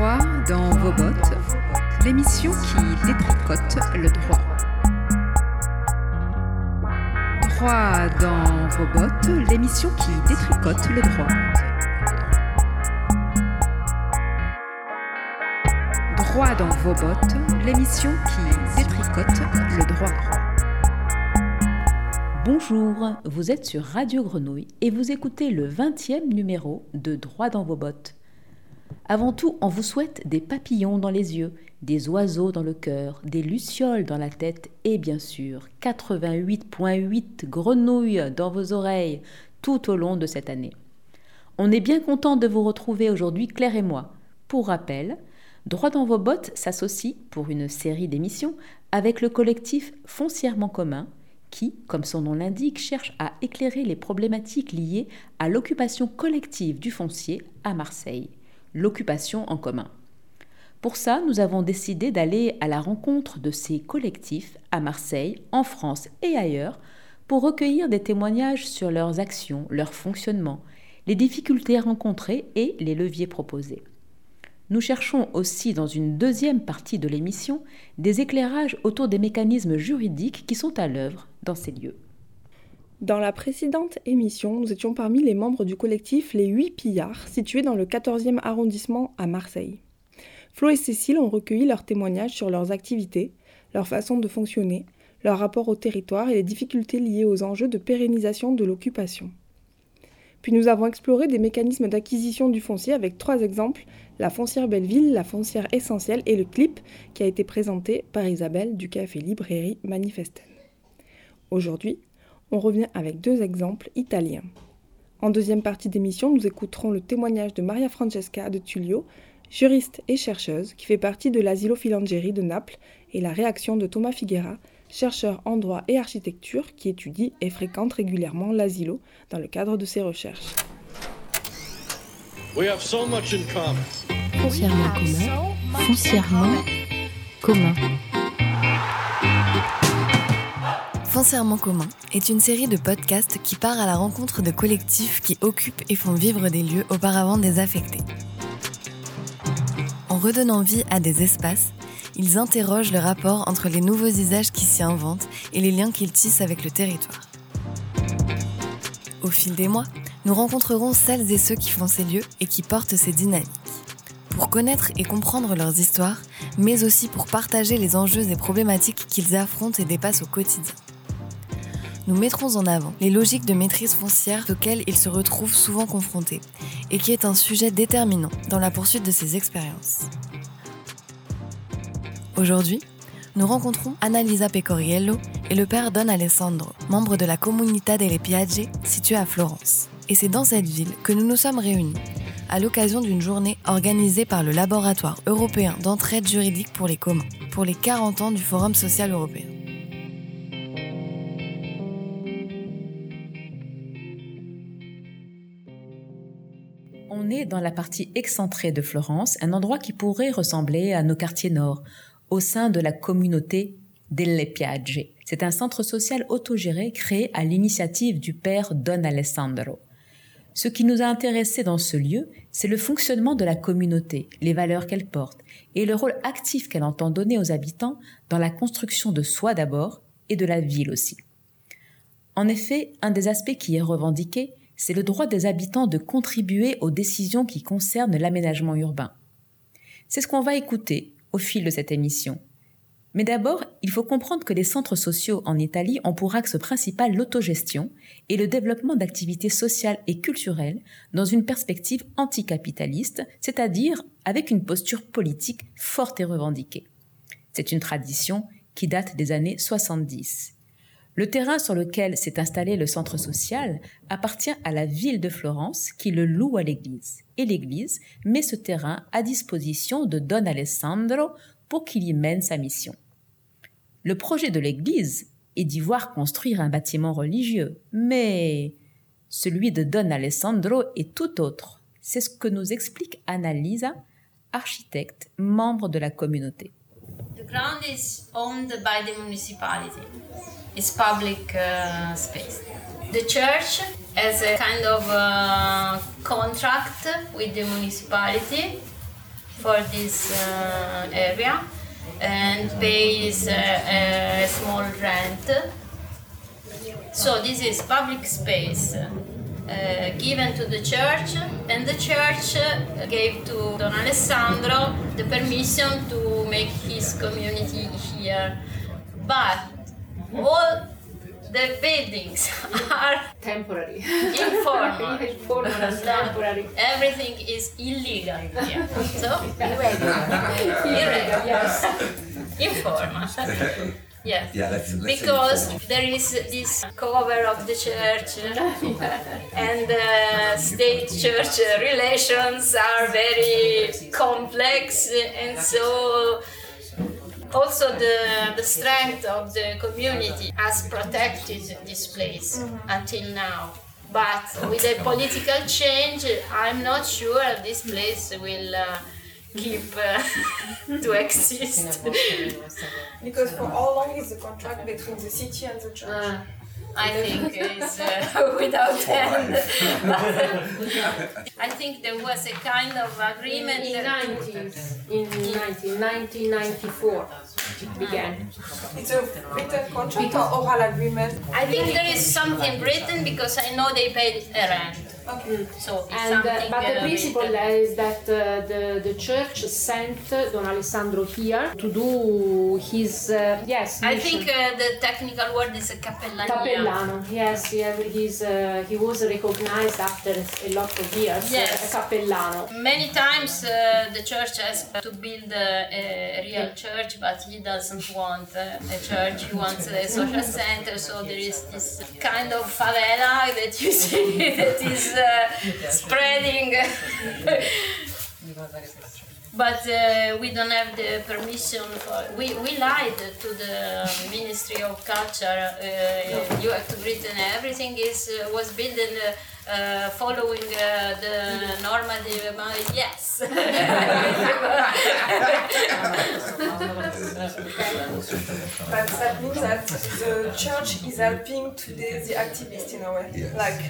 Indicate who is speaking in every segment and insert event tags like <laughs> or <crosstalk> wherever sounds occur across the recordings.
Speaker 1: Droit dans vos bottes, l'émission qui détricote le droit. Droit dans vos bottes, l'émission qui détricote le droit. Droit dans vos bottes, l'émission qui détricote le droit.
Speaker 2: Bonjour, vous êtes sur Radio Grenouille et vous écoutez le 20e numéro de Droit dans vos bottes. Avant tout, on vous souhaite des papillons dans les yeux, des oiseaux dans le cœur, des lucioles dans la tête et bien sûr 88.8 grenouilles dans vos oreilles tout au long de cette année. On est bien content de vous retrouver aujourd'hui, Claire et moi. Pour rappel, Droit dans vos bottes s'associe pour une série d'émissions avec le collectif Foncièrement commun qui, comme son nom l'indique, cherche à éclairer les problématiques liées à l'occupation collective du foncier à Marseille l'occupation en commun. Pour ça, nous avons décidé d'aller à la rencontre de ces collectifs à Marseille, en France et ailleurs, pour recueillir des témoignages sur leurs actions, leur fonctionnement, les difficultés rencontrées et les leviers proposés. Nous cherchons aussi dans une deuxième partie de l'émission des éclairages autour des mécanismes juridiques qui sont à l'œuvre dans ces lieux.
Speaker 3: Dans la précédente émission, nous étions parmi les membres du collectif Les Huit Pillards, situé dans le 14e arrondissement à Marseille. Flo et Cécile ont recueilli leurs témoignages sur leurs activités, leur façon de fonctionner, leur rapport au territoire et les difficultés liées aux enjeux de pérennisation de l'occupation. Puis nous avons exploré des mécanismes d'acquisition du foncier avec trois exemples, la foncière Belleville, la foncière essentielle et le clip qui a été présenté par Isabelle du café Librairie Manifesten. Aujourd'hui, on revient avec deux exemples italiens. En deuxième partie d'émission, nous écouterons le témoignage de Maria Francesca de Tullio, juriste et chercheuse qui fait partie de l'Asilo Filangieri de Naples, et la réaction de Thomas Figuera, chercheur en droit et architecture qui étudie et fréquente régulièrement l'asilo dans le cadre de ses recherches.
Speaker 2: Foncièrement commun. Foncièrement commun.
Speaker 4: Foncièrement commun est une série de podcasts qui part à la rencontre de collectifs qui occupent et font vivre des lieux auparavant désaffectés. En redonnant vie à des espaces, ils interrogent le rapport entre les nouveaux usages qui s'y inventent et les liens qu'ils tissent avec le territoire. Au fil des mois, nous rencontrerons celles et ceux qui font ces lieux et qui portent ces dynamiques. Pour connaître et comprendre leurs histoires, mais aussi pour partager les enjeux et problématiques qu'ils affrontent et dépassent au quotidien nous mettrons en avant les logiques de maîtrise foncière auxquelles ils se retrouvent souvent confrontés et qui est un sujet déterminant dans la poursuite de ces expériences. Aujourd'hui, nous rencontrons Annalisa Pecoriello et le père Don Alessandro, membre de la Comunità delle Piagge située à Florence. Et c'est dans cette ville que nous nous sommes réunis à l'occasion d'une journée organisée par le Laboratoire européen d'entraide juridique pour les communs, pour les 40 ans du Forum social européen.
Speaker 2: Dans la partie excentrée de Florence, un endroit qui pourrait ressembler à nos quartiers nord, au sein de la communauté delle Piagge. C'est un centre social autogéré créé à l'initiative du père Don Alessandro. Ce qui nous a intéressés dans ce lieu, c'est le fonctionnement de la communauté, les valeurs qu'elle porte et le rôle actif qu'elle entend donner aux habitants dans la construction de soi d'abord et de la ville aussi. En effet, un des aspects qui est revendiqué, c'est le droit des habitants de contribuer aux décisions qui concernent l'aménagement urbain. C'est ce qu'on va écouter au fil de cette émission. Mais d'abord, il faut comprendre que les centres sociaux en Italie ont pour axe principal l'autogestion et le développement d'activités sociales et culturelles dans une perspective anticapitaliste, c'est-à-dire avec une posture politique forte et revendiquée. C'est une tradition qui date des années 70. Le terrain sur lequel s'est installé le centre social appartient à la ville de Florence qui le loue à l'église. Et l'église met ce terrain à disposition de Don Alessandro pour qu'il y mène sa mission. Le projet de l'église est d'y voir construire un bâtiment religieux, mais celui de Don Alessandro est tout autre. C'est ce que nous explique Annalisa, architecte, membre de la communauté.
Speaker 5: Ground is owned by the municipality. It's public uh, space. The church has a kind of uh, contract with the municipality for this uh, area and pays a small rent. So this is public space uh, given to the church, and the church gave to Don Alessandro the permission to make his community here. But all the buildings <laughs> are
Speaker 6: temporary,
Speaker 5: informal. <laughs>
Speaker 6: informal temporary.
Speaker 5: Everything is illegal here. So <laughs>
Speaker 6: irregular.
Speaker 5: irregular.
Speaker 6: Yes.
Speaker 5: Informal. Yes.
Speaker 7: Yeah, let's, let's
Speaker 5: because there is this cover of the church <laughs> and uh, state church relations are very complex and so also the, the strength of the community has protected this place until now. But with a political change i'm not sure this place will uh, keep uh, <laughs> to exist
Speaker 3: Because for how long is the contract between the city and the church?
Speaker 6: Uh,
Speaker 5: I think <laughs> is uh, <laughs> without end. I think there was a kind of agreement.
Speaker 6: in
Speaker 5: that-
Speaker 6: 90s, in 90, 1994 it began.
Speaker 3: It's a written contract or oral agreement?
Speaker 5: I think there is something written because I know they paid a rent.
Speaker 3: Okay.
Speaker 5: So
Speaker 6: And, uh, but the
Speaker 5: uh,
Speaker 6: principle
Speaker 5: written.
Speaker 6: is that uh, the, the church sent Don Alessandro here to do his, uh, yes,
Speaker 5: I think uh, the technical word is a cappellania.
Speaker 6: Cappellano, yes, yeah, he's, uh, he was recognized after a lot of years
Speaker 5: Yes.
Speaker 6: a cappellano.
Speaker 5: Many times uh, the church has to build a, a real church, but he doesn't want uh, a church. He wants a social center. So there is this kind of favela that you see <laughs> that is uh, spreading. <laughs> But uh, we don't have the permission for. We, we lied to the Ministry of Culture. Uh, you have to written everything is uh, was built in, uh, uh, following uh, the normative. uh, Yes. <laughs>
Speaker 3: But that means that the church is helping today the activists in a way.
Speaker 7: Yes.
Speaker 3: Like,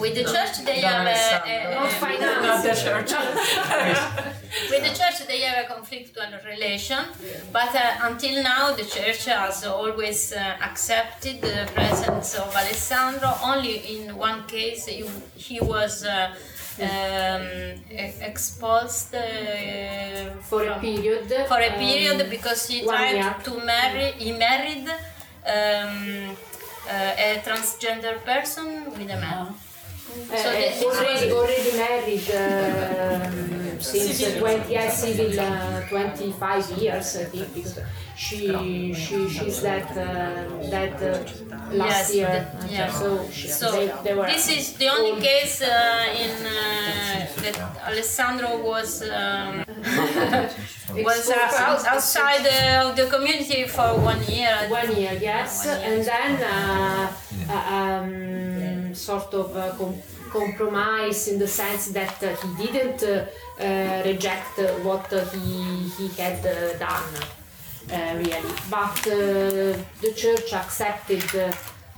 Speaker 5: With the church, they have a, a,
Speaker 6: Not finance.
Speaker 5: the church. <laughs> With the church, they have a conflictual relation, but uh, until now, the church has always uh, accepted the presence of Alessandro. Only in one case, he, he was. Uh, um, expulsed uh,
Speaker 6: For a period.
Speaker 5: for a
Speaker 6: um,
Speaker 5: period because he tried
Speaker 6: year.
Speaker 5: to marry he married um, uh, a transgender person with a man
Speaker 6: Uh,
Speaker 5: So
Speaker 6: uh,
Speaker 5: this
Speaker 6: already, already married um, since uh, 20, yeah, civil uh, 25 years, I think, because she, she, she's that, uh, that uh, last
Speaker 5: Yes,
Speaker 6: year.
Speaker 5: the- yeah.
Speaker 6: So, she,
Speaker 5: so
Speaker 6: they, they were
Speaker 5: this is the only
Speaker 6: old.
Speaker 5: case uh, in uh, that Alessandro was um, <laughs> was uh, out, outside uh, of the community for one year
Speaker 6: One year, yes,
Speaker 5: One year.
Speaker 6: and then uh, uh, um, sort of uh, com- compromise in the sense that uh, he didn't uh, reject what he, he had uh, done, uh, really. But the church accepted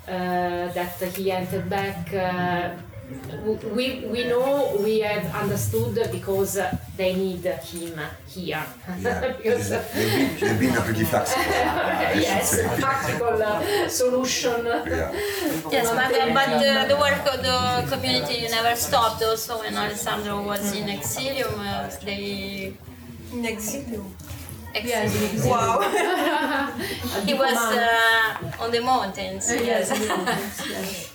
Speaker 6: that he entered back. Uh, we, we know, we have understood because uh, they need him here.
Speaker 7: Yeah, <laughs>
Speaker 6: Because,
Speaker 7: they've been, they've been pretty flexible. I <laughs> should
Speaker 6: yes,
Speaker 7: say.
Speaker 6: practical uh, solution.
Speaker 7: Yeah.
Speaker 5: Yes, but, uh, but uh, the work of the community never stopped. Also, when Alessandro was in exilium, uh, they
Speaker 3: in exile.
Speaker 5: exilium.
Speaker 3: Wow. <laughs>
Speaker 5: he was uh, on the mountains. Yes.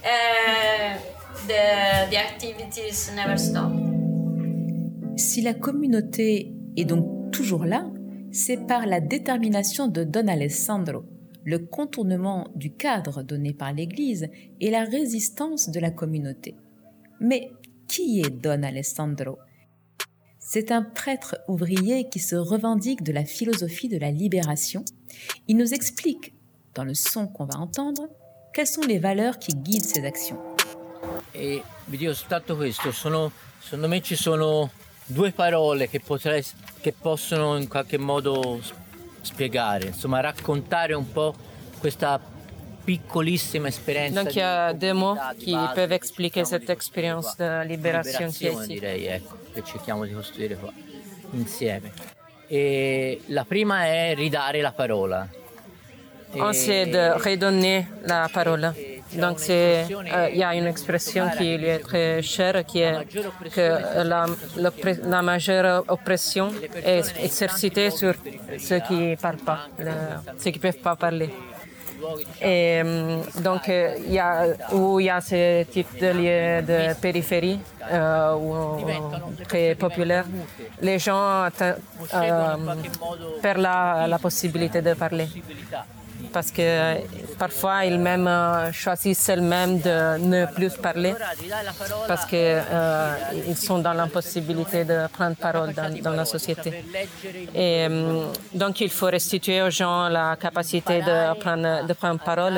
Speaker 5: uh, the, activities never stopped.
Speaker 2: Si la communauté est donc toujours là, c'est par la détermination de Don Alessandro, le contournement du cadre donné par l'Église et la résistance de la communauté. Mais qui est Don Alessandro? C'est un prêtre ouvrier qui se revendique de la philosophie de la libération. Il nous explique, dans le son qu'on va entendre, quelles sont les valeurs qui guident ses actions.
Speaker 8: E vi dico soltanto questo, sono, secondo me ci sono due parole che, potrei, che possono in qualche modo spiegare, insomma raccontare un po' questa piccolissima esperienza.
Speaker 9: Donc il y a deux mots qui peuvent
Speaker 8: che
Speaker 9: expliquer cette expérience de libération qui est
Speaker 8: direi, ecco, che cerchiamo di costruire qua. insieme. Et la prima è ridare la parola.
Speaker 9: c'est de redonner la parole. Donc euh, il y a une expression qui lui est très chère, qui est que la, la majeure oppression est exercée sur ceux qui ne parlent pas, ceux qui ne peuvent pas parler. Et euh, donc, euh, il y a, où il y a ce type de lieux de périphérie euh, ou, très populaire, les gens perdent la, la possibilité de parler parce que parfois ils même euh, choisissent eux-mêmes de ne plus parler parce qu'ils euh, sont dans l'impossibilité de prendre parole dans, la société. Et euh, donc il faut restituer aux gens la capacité de prendre, de prendre parole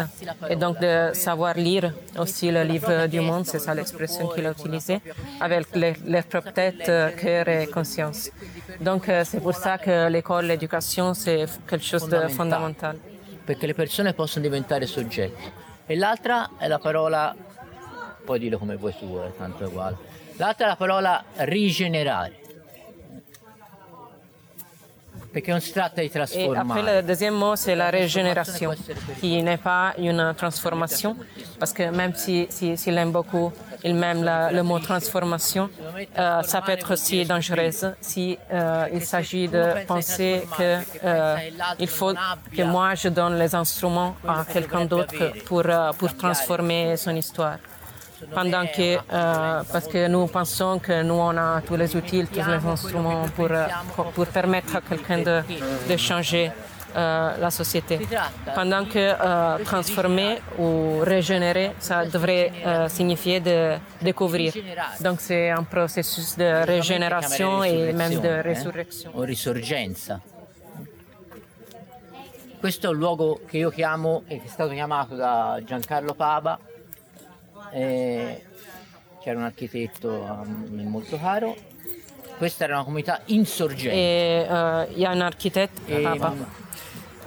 Speaker 9: et donc de savoir lire aussi le livre du monde, c'est ça l'expression qu'il a utilisée, avec leur propre tête, cœur et conscience. Donc c'est pour ça que l'école, l'éducation, c'est quelque chose de fondamental.
Speaker 8: Perché le persone possono diventare soggetti. E l'altra è la parola, puoi dire come vuoi tu, è tanto uguale. L'altra è la parola rigenerare. Perché non si tratta di trasformare.
Speaker 9: Et après, le deuxième mot, c'est la régénération, qui n'est pas une transformation, parce que même si, si, s'il aime beaucoup, il même le mot transformation, euh, ça peut être aussi dangereux si euh, il s'agit de penser que euh, il faut que moi je donne les instruments à quelqu'un d'autre pour, euh, pour transformer son histoire. Pendant que, euh, parce que nous pensons que nous on a tous les outils, tous les instruments pour, euh, pour permettre à quelqu'un de, de, changer euh, la société. Pendant que euh, transformer ou régénérer, ça devrait euh, signifier de découvrir. Donc c'est un processus de régénération et même de résurrection.
Speaker 8: O risorgenza. Questo è un luogo che io chiamo e che è stato chiamato da Giancarlo Paba eh, c'era un architetto a me molto caro. Questa era una comunità insorgente.
Speaker 9: Y a un architecte et,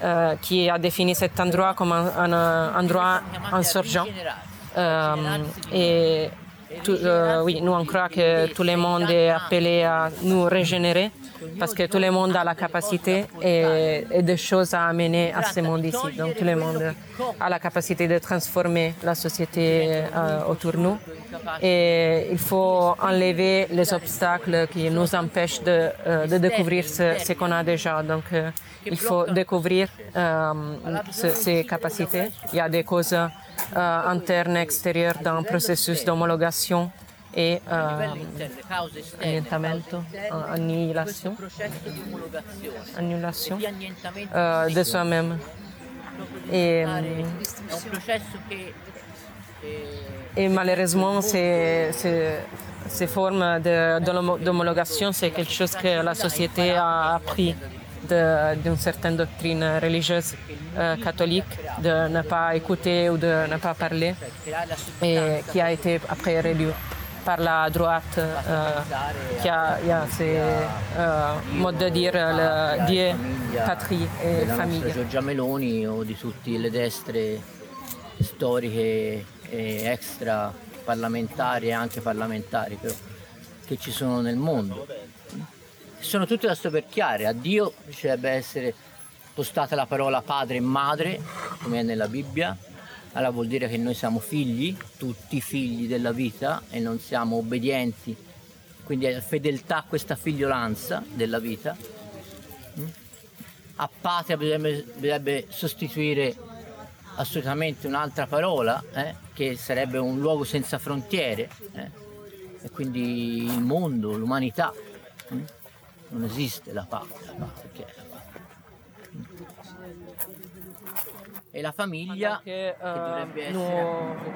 Speaker 9: euh, qui a défini cet endroit comme un, un endroit insurgent. Euh, et euh, oui, nous on croit que tout le monde est appelé à nous régénérer parce que tout le monde a la capacité et, des choses à amener à ce monde ici. Donc tout le monde a la capacité de transformer la société euh, autour de nous. Et il faut enlever les obstacles qui nous empêchent de, euh, de découvrir ce, qu'on a déjà. Donc euh, il faut découvrir ce, ces capacités. Il y a des causes internes extérieures dans le processus d'homologation et uh, annihilation, annulation uh, de soi-même. Et, et malheureusement, ces, formes d'homologation, c'est quelque chose que la société a appris d'une certaine doctrine religieuse euh, catholique, de ne pas écouter ou de ne pas parler, et qui a été après réduit par la droite euh, qui a, le Dieu, patrie e famiglia.
Speaker 8: Giorgia Meloni o di tutte le destre storiche e extra parlamentari e anche parlamentari però, che ci sono nel mondo. Sono tutte da soverchiare, a Dio deve essere postata la parola padre e madre, come è nella Bibbia, allora vuol dire che noi siamo figli, tutti figli della vita e non siamo obbedienti, quindi è fedeltà a questa figliolanza della vita. Mm? A patria bisognerebbe, bisognerebbe sostituire assolutamente un'altra parola, eh, che sarebbe un luogo senza frontiere, eh? e quindi il mondo, l'umanità. Mm? Non esiste la patria, la patria et la famiglia
Speaker 9: euh, nous,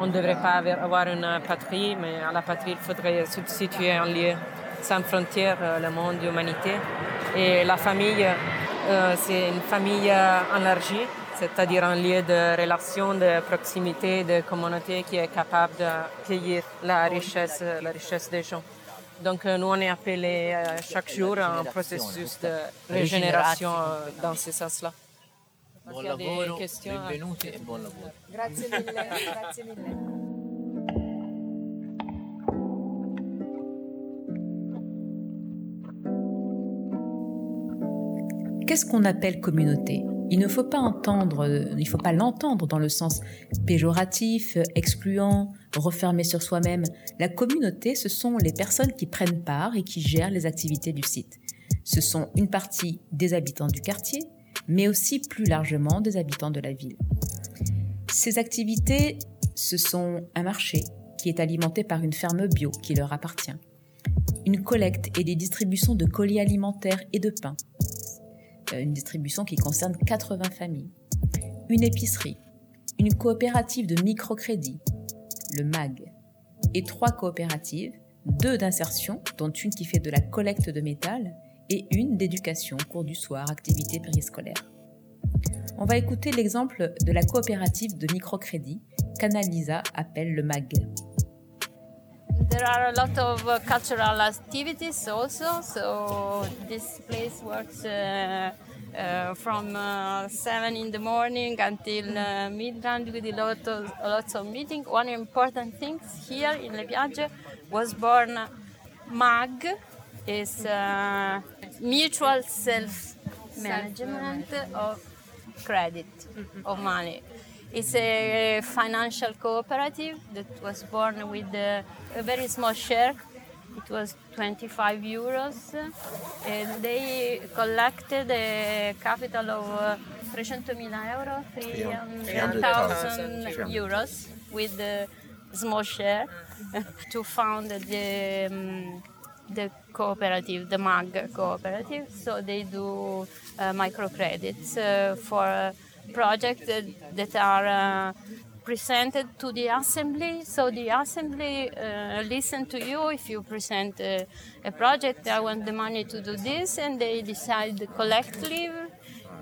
Speaker 9: on ne devrait pas avoir une patrie, mais à la patrie, il faudrait substituer un lieu sans frontières, euh, le monde, l'humanité. Et la famille, euh, c'est une famille élargie, c'est-à-dire un lieu de relation, de proximité, de communauté qui est capable d'accueillir la richesse, la richesse des gens. Donc nous, on est appelés chaque jour à un processus de régénération dans ce sens-là.
Speaker 8: Buon lavoro, benvenuti e buon lavoro.
Speaker 3: Grazie mille, grazie mille.
Speaker 2: Qu'est-ce qu'on appelle communauté? Il ne faut pas entendre, il ne faut pas l'entendre dans le sens péjoratif, excluant, refermé sur soi-même. La communauté, ce sont les personnes qui prennent part et qui gèrent les activités du site. Ce sont une partie des habitants du quartier, mais aussi plus largement des habitants de la ville. Ces activités, ce sont un marché qui est alimenté par une ferme bio qui leur appartient, une collecte et des distributions de colis alimentaires et de pain, euh, une distribution qui concerne 80 familles, une épicerie, une coopérative de microcrédit, le MAG, et trois coopératives, deux d'insertion, dont une qui fait de la collecte de métal, et une d'éducation, cours du soir, activité périscolaire. On va écouter l'exemple de la coopérative de microcrédit qu'Annalisa appelle le MAG.
Speaker 5: There are a lot of uh, cultural activities also, so this place works uh, uh, from uh, 7 in the morning until uh, midnight with a lot of, lots of meetings. One important thing here in Le Piagge was born MAG, is uh, mutual self-management of credit, of money. It's a financial cooperative that was born with a, a very small share. It was 25 euros, and they collected a capital of uh, 300.000 euro, 300,000 euros with a small share <laughs> to found the um, the cooperative, the MAG cooperative. So they do uh, microcredits uh, for projects that, that are uh, presented to the assembly. So the assembly uh, listen to you if you present a, a project. I want the money to do this, and they decide collectively,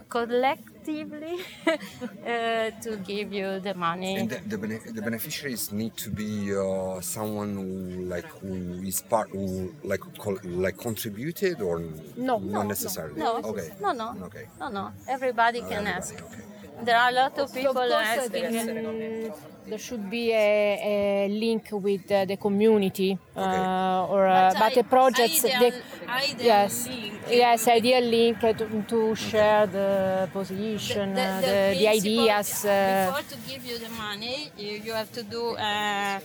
Speaker 5: collectively <laughs> uh, to give you the money.
Speaker 7: And the, the, bene- the beneficiaries need to be uh, someone who like who is part who like col- like contributed or
Speaker 5: No,
Speaker 7: not necessarily.
Speaker 5: No,
Speaker 7: Okay.
Speaker 5: no, no,
Speaker 7: Okay.
Speaker 5: no, no. Everybody can
Speaker 7: everybody,
Speaker 5: ask.
Speaker 7: okay.
Speaker 5: There are a lot of people
Speaker 6: of
Speaker 5: asking.
Speaker 6: there, there should be a, a link with uh, the community uh, or uh,
Speaker 5: But
Speaker 6: but,
Speaker 5: I-
Speaker 6: the projects
Speaker 5: ideal-
Speaker 6: they-
Speaker 5: ideal
Speaker 6: yes
Speaker 5: link.
Speaker 6: yes ideal link uh, to, to share the position uh, the, the,
Speaker 5: principle-
Speaker 6: ideas uh,
Speaker 5: Before to give you the money, you, you have to do. Uh,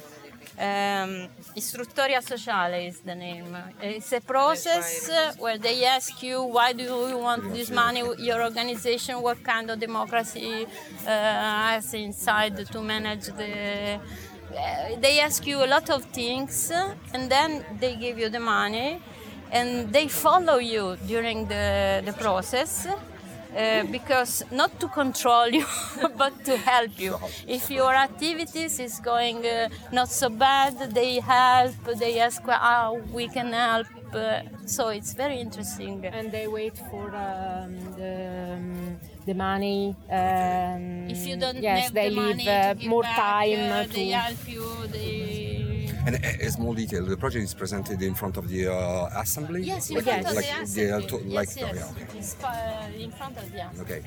Speaker 5: um, istruttoria sociale is the name. It's a process uh, where they ask you why do you want this money, your organization, what kind of democracy uh, has inside to manage the. Uh, they ask you a lot of things uh, and then they give you the money and they follow you during the, the process uh, because not to control <laughs> you but to help you. If your activities is going uh, not so bad they help they ask how we can help? Uh, so it's very interesting.
Speaker 6: And they wait for um, the, um, the money um,
Speaker 5: if you don't
Speaker 6: yes
Speaker 5: have
Speaker 6: they
Speaker 5: the
Speaker 6: leave
Speaker 5: money
Speaker 6: uh, more
Speaker 5: back,
Speaker 6: time
Speaker 5: uh,
Speaker 6: to
Speaker 5: they help you they
Speaker 7: And a, a small detail: the project is presented in front of the uh, assembly.
Speaker 5: yes in
Speaker 7: like,
Speaker 5: front of
Speaker 7: like
Speaker 5: the
Speaker 7: the
Speaker 5: assembly.
Speaker 7: to-
Speaker 5: yes,
Speaker 7: like
Speaker 5: yes.
Speaker 7: yeah, okay.
Speaker 5: It's, uh, in front of the assembly.
Speaker 7: Okay.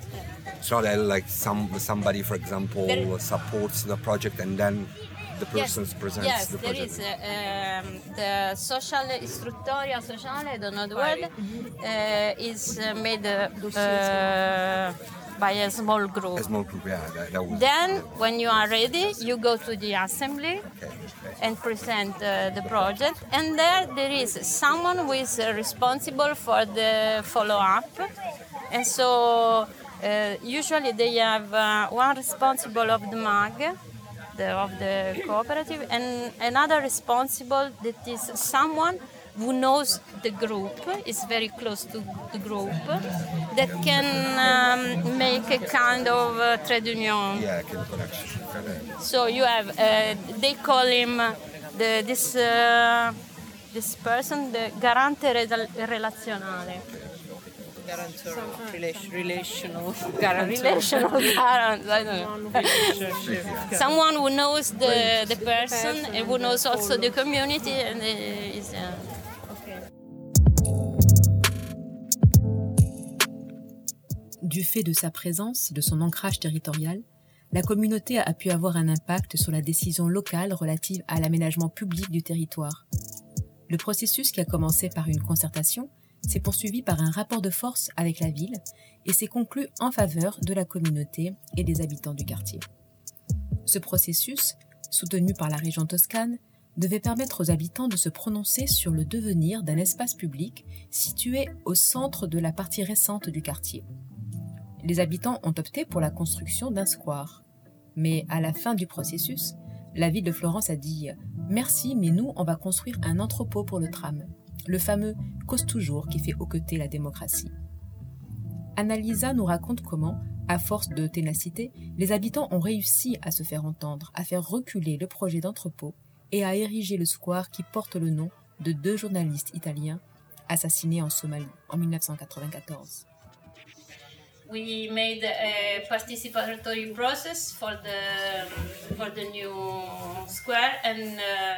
Speaker 7: It's not that like some somebody, for example,
Speaker 5: There-
Speaker 7: supports the project and then the person presents
Speaker 5: yes,
Speaker 7: the
Speaker 5: there
Speaker 7: project.
Speaker 5: is uh, um, the social istruttoria sociale, I don't know the word, uh, is uh, made uh, by a small group.
Speaker 7: A small group, yeah. That, that
Speaker 5: Then, when you are ready, you go to the assembly
Speaker 7: okay.
Speaker 5: and present uh, the project. And there, there is someone who is uh, responsible for the follow-up. And so, uh, usually they have uh, one responsible of the MAG, the, of the cooperative, and another responsible that is someone who knows the group, is very close to the group, that can um, make a kind of uh, trade union.
Speaker 7: Yeah, can connection.
Speaker 5: So you have, uh, they call him uh, the, this, uh, this person, the garante rel- relazionale.
Speaker 9: Guarantor, relation, relational <laughs>
Speaker 5: Relational garant, I don't know. <laughs> Someone who knows the, the person and who knows also the community and uh, is. Uh,
Speaker 2: Du fait de sa présence, de son ancrage territorial, la communauté a pu avoir un impact sur la décision locale relative à l'aménagement public du territoire. Le processus qui a commencé par une concertation s'est poursuivi par un rapport de force avec la ville et s'est conclu en faveur de la communauté et des habitants du quartier. Ce processus, soutenu par la région toscane, devait permettre aux habitants de se prononcer sur le devenir d'un espace public situé au centre de la partie récente du quartier. Les habitants ont opté pour la construction d'un square. Mais à la fin du processus, la ville de Florence a dit Merci, mais nous, on va construire un entrepôt pour le tram. Le fameux cause toujours qui fait hoqueter la démocratie. Annalisa nous raconte comment, à force de ténacité, les habitants ont réussi à se faire entendre, à faire reculer le projet d'entrepôt et à ériger le square qui porte le nom de deux journalistes italiens assassinés en Somalie en 1994.
Speaker 5: We made a participatory process for the for the new square and uh,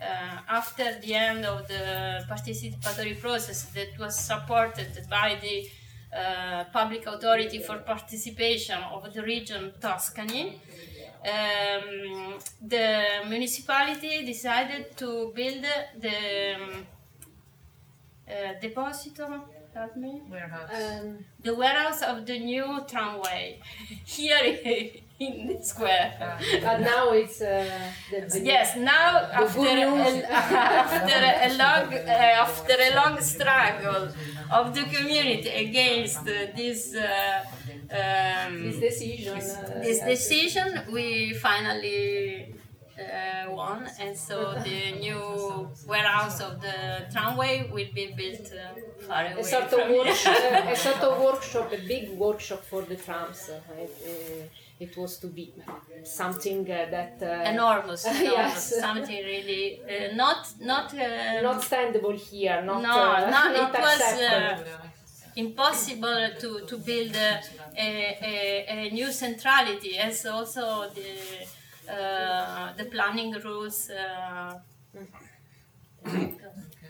Speaker 5: uh, after the end of the participatory process that was supported by the uh, public authority for participation of the region Tuscany um, the municipality decided to build the um, uh, help me
Speaker 6: Warehouse.
Speaker 5: um, the warehouse of the new tramway <laughs> here <laughs> in the square.
Speaker 6: But now it's uh, the, the
Speaker 5: Yes, now after a, <laughs> after a long uh, after a long struggle of the community against uh, this uh, um,
Speaker 6: this decision. uh,
Speaker 5: this decision, we finally uh, won, and so the new warehouse of the tramway will be built uh, far away
Speaker 6: a sort of workshop, <laughs> a sort of workshop, a big workshop for the trams. Uh, it, uh, it was to be something uh, that uh,
Speaker 5: enormous, <laughs> enormous
Speaker 6: Yes.
Speaker 5: something really uh, not not uh,
Speaker 6: not standable here. Not
Speaker 5: no,
Speaker 6: uh,
Speaker 5: no, <laughs>
Speaker 6: not
Speaker 5: it was uh, impossible to, to build a, a, a, new centrality as also the uh, the planning rules. Uh,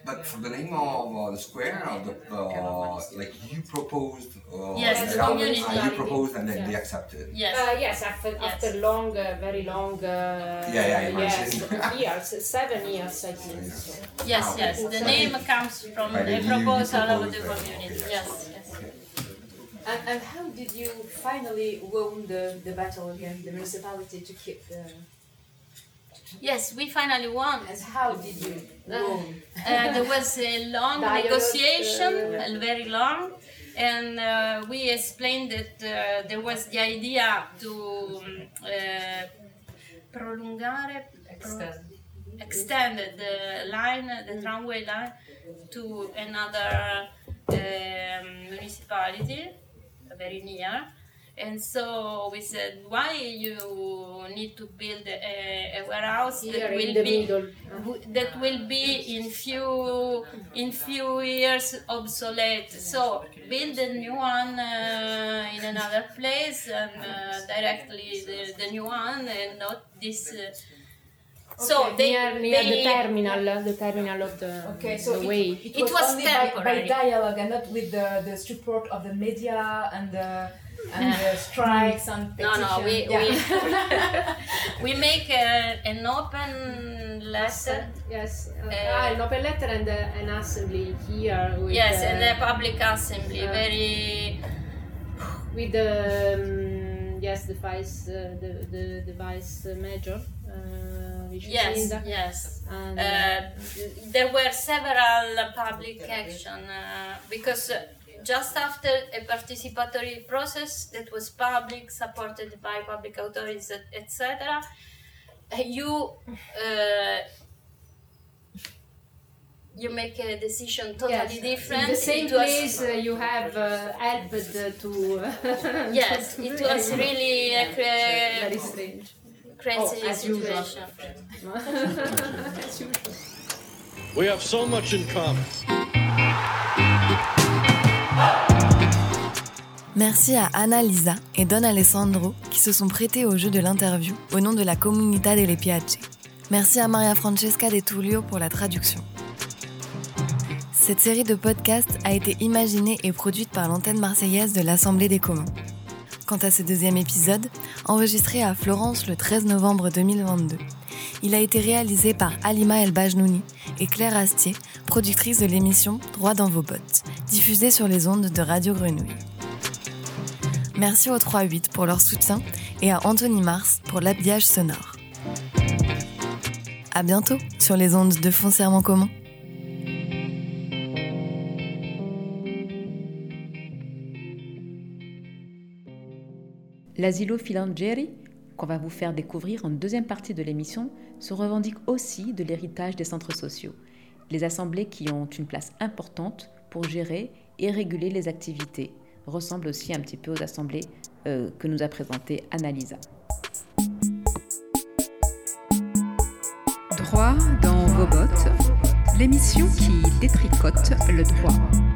Speaker 7: But for the name of uh, the square, of the, uh, like you proposed, uh,
Speaker 5: Yes,
Speaker 7: the
Speaker 5: the community.
Speaker 7: uh, you proposed and then
Speaker 6: Yeah.
Speaker 7: they accepted.
Speaker 5: yes.
Speaker 6: Uh, yes, after,
Speaker 5: Yes.
Speaker 6: after long, uh, very long, uh,
Speaker 7: Yeah, yeah, I
Speaker 6: yes, years, seven years, I think. So.
Speaker 5: Yes, yes. The name comes from
Speaker 7: By the
Speaker 5: a
Speaker 7: you
Speaker 5: proposal of the
Speaker 7: right?
Speaker 5: community. Yes, yes.
Speaker 10: And, and how did you finally win the, the battle against the municipality to keep the.
Speaker 5: Yes, we finally won.
Speaker 10: And how did you win?
Speaker 5: Uh, there was a long
Speaker 6: Dialogue,
Speaker 5: negotiation,
Speaker 6: uh,
Speaker 5: uh, very long, and uh, we explained that uh, there was the idea to um, uh, prolungare, pro- extend the line, the tramway line, to another um, municipality very near. And so we said, why you need to build a, a warehouse
Speaker 6: Here
Speaker 5: that will be w- that will be in few in few years obsolete. So build a new one uh, in another place and uh, directly the, the new one and not this. Uh, so they,
Speaker 6: near, near
Speaker 5: they
Speaker 6: the terminal, the terminal of the,
Speaker 10: Okay, so
Speaker 6: the
Speaker 10: it,
Speaker 6: way.
Speaker 10: it,
Speaker 5: It
Speaker 10: was,
Speaker 5: was
Speaker 10: only by, by dialogue and not with the, the support of the media and the, and the <laughs> strikes and
Speaker 5: no
Speaker 10: petitions.
Speaker 5: no we
Speaker 10: yeah.
Speaker 5: we, <laughs> we make a, an open letter.
Speaker 6: Yes, uh,
Speaker 5: Uh,
Speaker 6: ah, an open letter and uh, an assembly here. With,
Speaker 5: Yes,
Speaker 6: uh,
Speaker 5: and a public assembly,
Speaker 6: uh,
Speaker 5: very
Speaker 6: with the um, yes the vice uh, the, the the vice uh, major. Uh,
Speaker 5: yes,
Speaker 6: Vicenza.
Speaker 5: yes.
Speaker 6: And,
Speaker 5: Uh, there were several uh, public action uh, because uh, just after a participatory process that was public, supported by public authorities, etc., you uh, you make a decision totally
Speaker 6: yes,
Speaker 5: different.
Speaker 6: In the same
Speaker 5: It was-
Speaker 6: place uh, you have uh, helped uh, to. <laughs>
Speaker 5: yes, it was <laughs> really a cra-
Speaker 6: very strange.
Speaker 5: Crazy
Speaker 6: Oh,
Speaker 5: situation. <laughs>
Speaker 11: We have so much in common.
Speaker 4: Merci à Anna Lisa et Don Alessandro qui se sont prêtés au jeu de l'interview au nom de la Comunità delle Piagge. Merci à Maria Francesca de Tullio pour la traduction. Cette série de podcasts a été imaginée et produite par l'antenne marseillaise de l'Assemblée des communs. Quant à ce deuxième épisode, enregistré à Florence le 13 novembre 2022, il a été réalisé par Alima El Bajnouni et Claire Astier, productrice de l'émission Droit dans vos bottes, diffusée sur les ondes de Radio Grenouille. Merci aux 3-8 pour leur soutien et à Anthony Mars pour l'habillage sonore. À bientôt sur les ondes de Foncièrement commun.
Speaker 2: L'asilo Filangeri, qu'on va vous faire découvrir en deuxième partie de l'émission, se revendique aussi de l'héritage des centres sociaux. Les assemblées qui ont une place importante pour gérer et réguler les activités ressemblent aussi un petit peu aux assemblées euh, que nous a présentées Annalisa.
Speaker 1: Droit dans vos bottes, l'émission qui détricote le droit.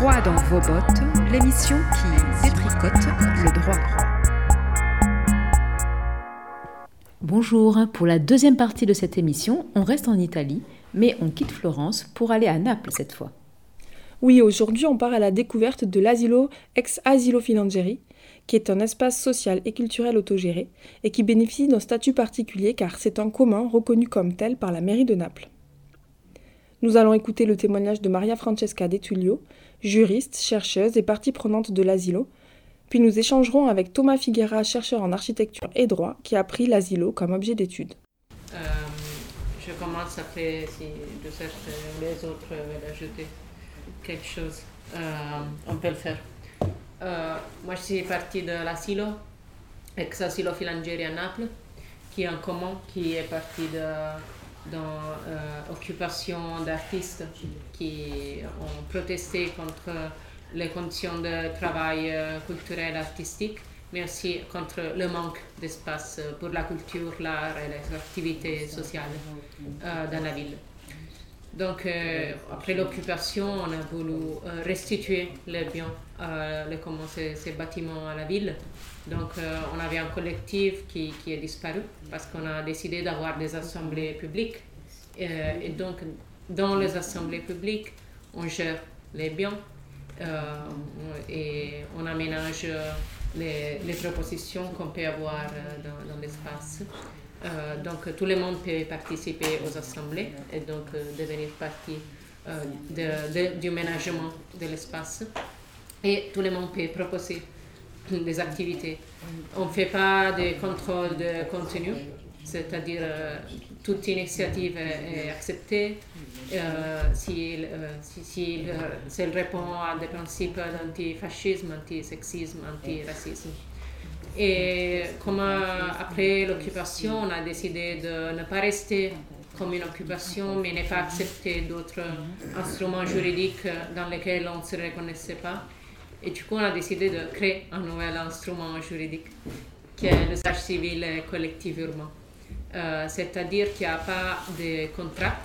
Speaker 1: Droit dans vos bottes, l'émission qui détricote le droit.
Speaker 2: Bonjour, pour la deuxième partie de cette émission, on reste en Italie, mais on quitte Florence pour aller à Naples cette fois.
Speaker 3: Oui, aujourd'hui on part à la découverte de l'asilo ex-asilo Filangeri, qui est un espace social et culturel autogéré et qui bénéficie d'un statut particulier car c'est un commun reconnu comme tel par la mairie de Naples. Nous allons écouter le témoignage de Maria Francesca De Tullio, juriste, chercheuse et partie prenante de l'asilo, puis nous échangerons avec Thomas Figuera, chercheur en architecture et droit, qui a pris l'asilo comme objet d'étude.
Speaker 9: Euh, je commence après, si de certes les autres veulent ajouter quelque chose, euh, on peut le faire. Euh, moi, je suis partie de l'asilo, ex-asilo Filangeri à Naples, qui est un commun qui est parti de l'occupation d'artistes qui ont protesté contre les conditions de travail culturel artistique, mais aussi contre le manque d'espace pour la culture, l'art et les activités sociales dans la ville. Donc, euh, après l'occupation, on a voulu euh, restituer les biens, euh, les, comment, ces, bâtiments à la ville. Donc, on avait un collectif qui, qui est disparu parce qu'on a décidé d'avoir des assemblées publiques. et donc, dans les assemblées publiques, on gère les biens et on aménage les, les propositions qu'on peut avoir dans, l'espace. Euh, donc tout le monde peut participer aux assemblées et donc euh, devenir partie euh, de, du ménagement de l'espace. Et tout le monde peut proposer des activités. On ne fait pas de contrôle de contenu, c'est-à-dire toute initiative est, acceptée si, si, si, elle répond à des principes d'antifascisme, antisexisme, antiracisme. Et comme après l'occupation, on a décidé de ne pas rester comme une occupation, mais ne pas accepter d'autres instruments juridiques dans lesquels on ne se reconnaissait pas. Et du coup, on a décidé de créer un nouvel instrument juridique, qui est l'usage civil collectif urbain. Euh, C'est-à-dire qu'il n'y a pas de contrat,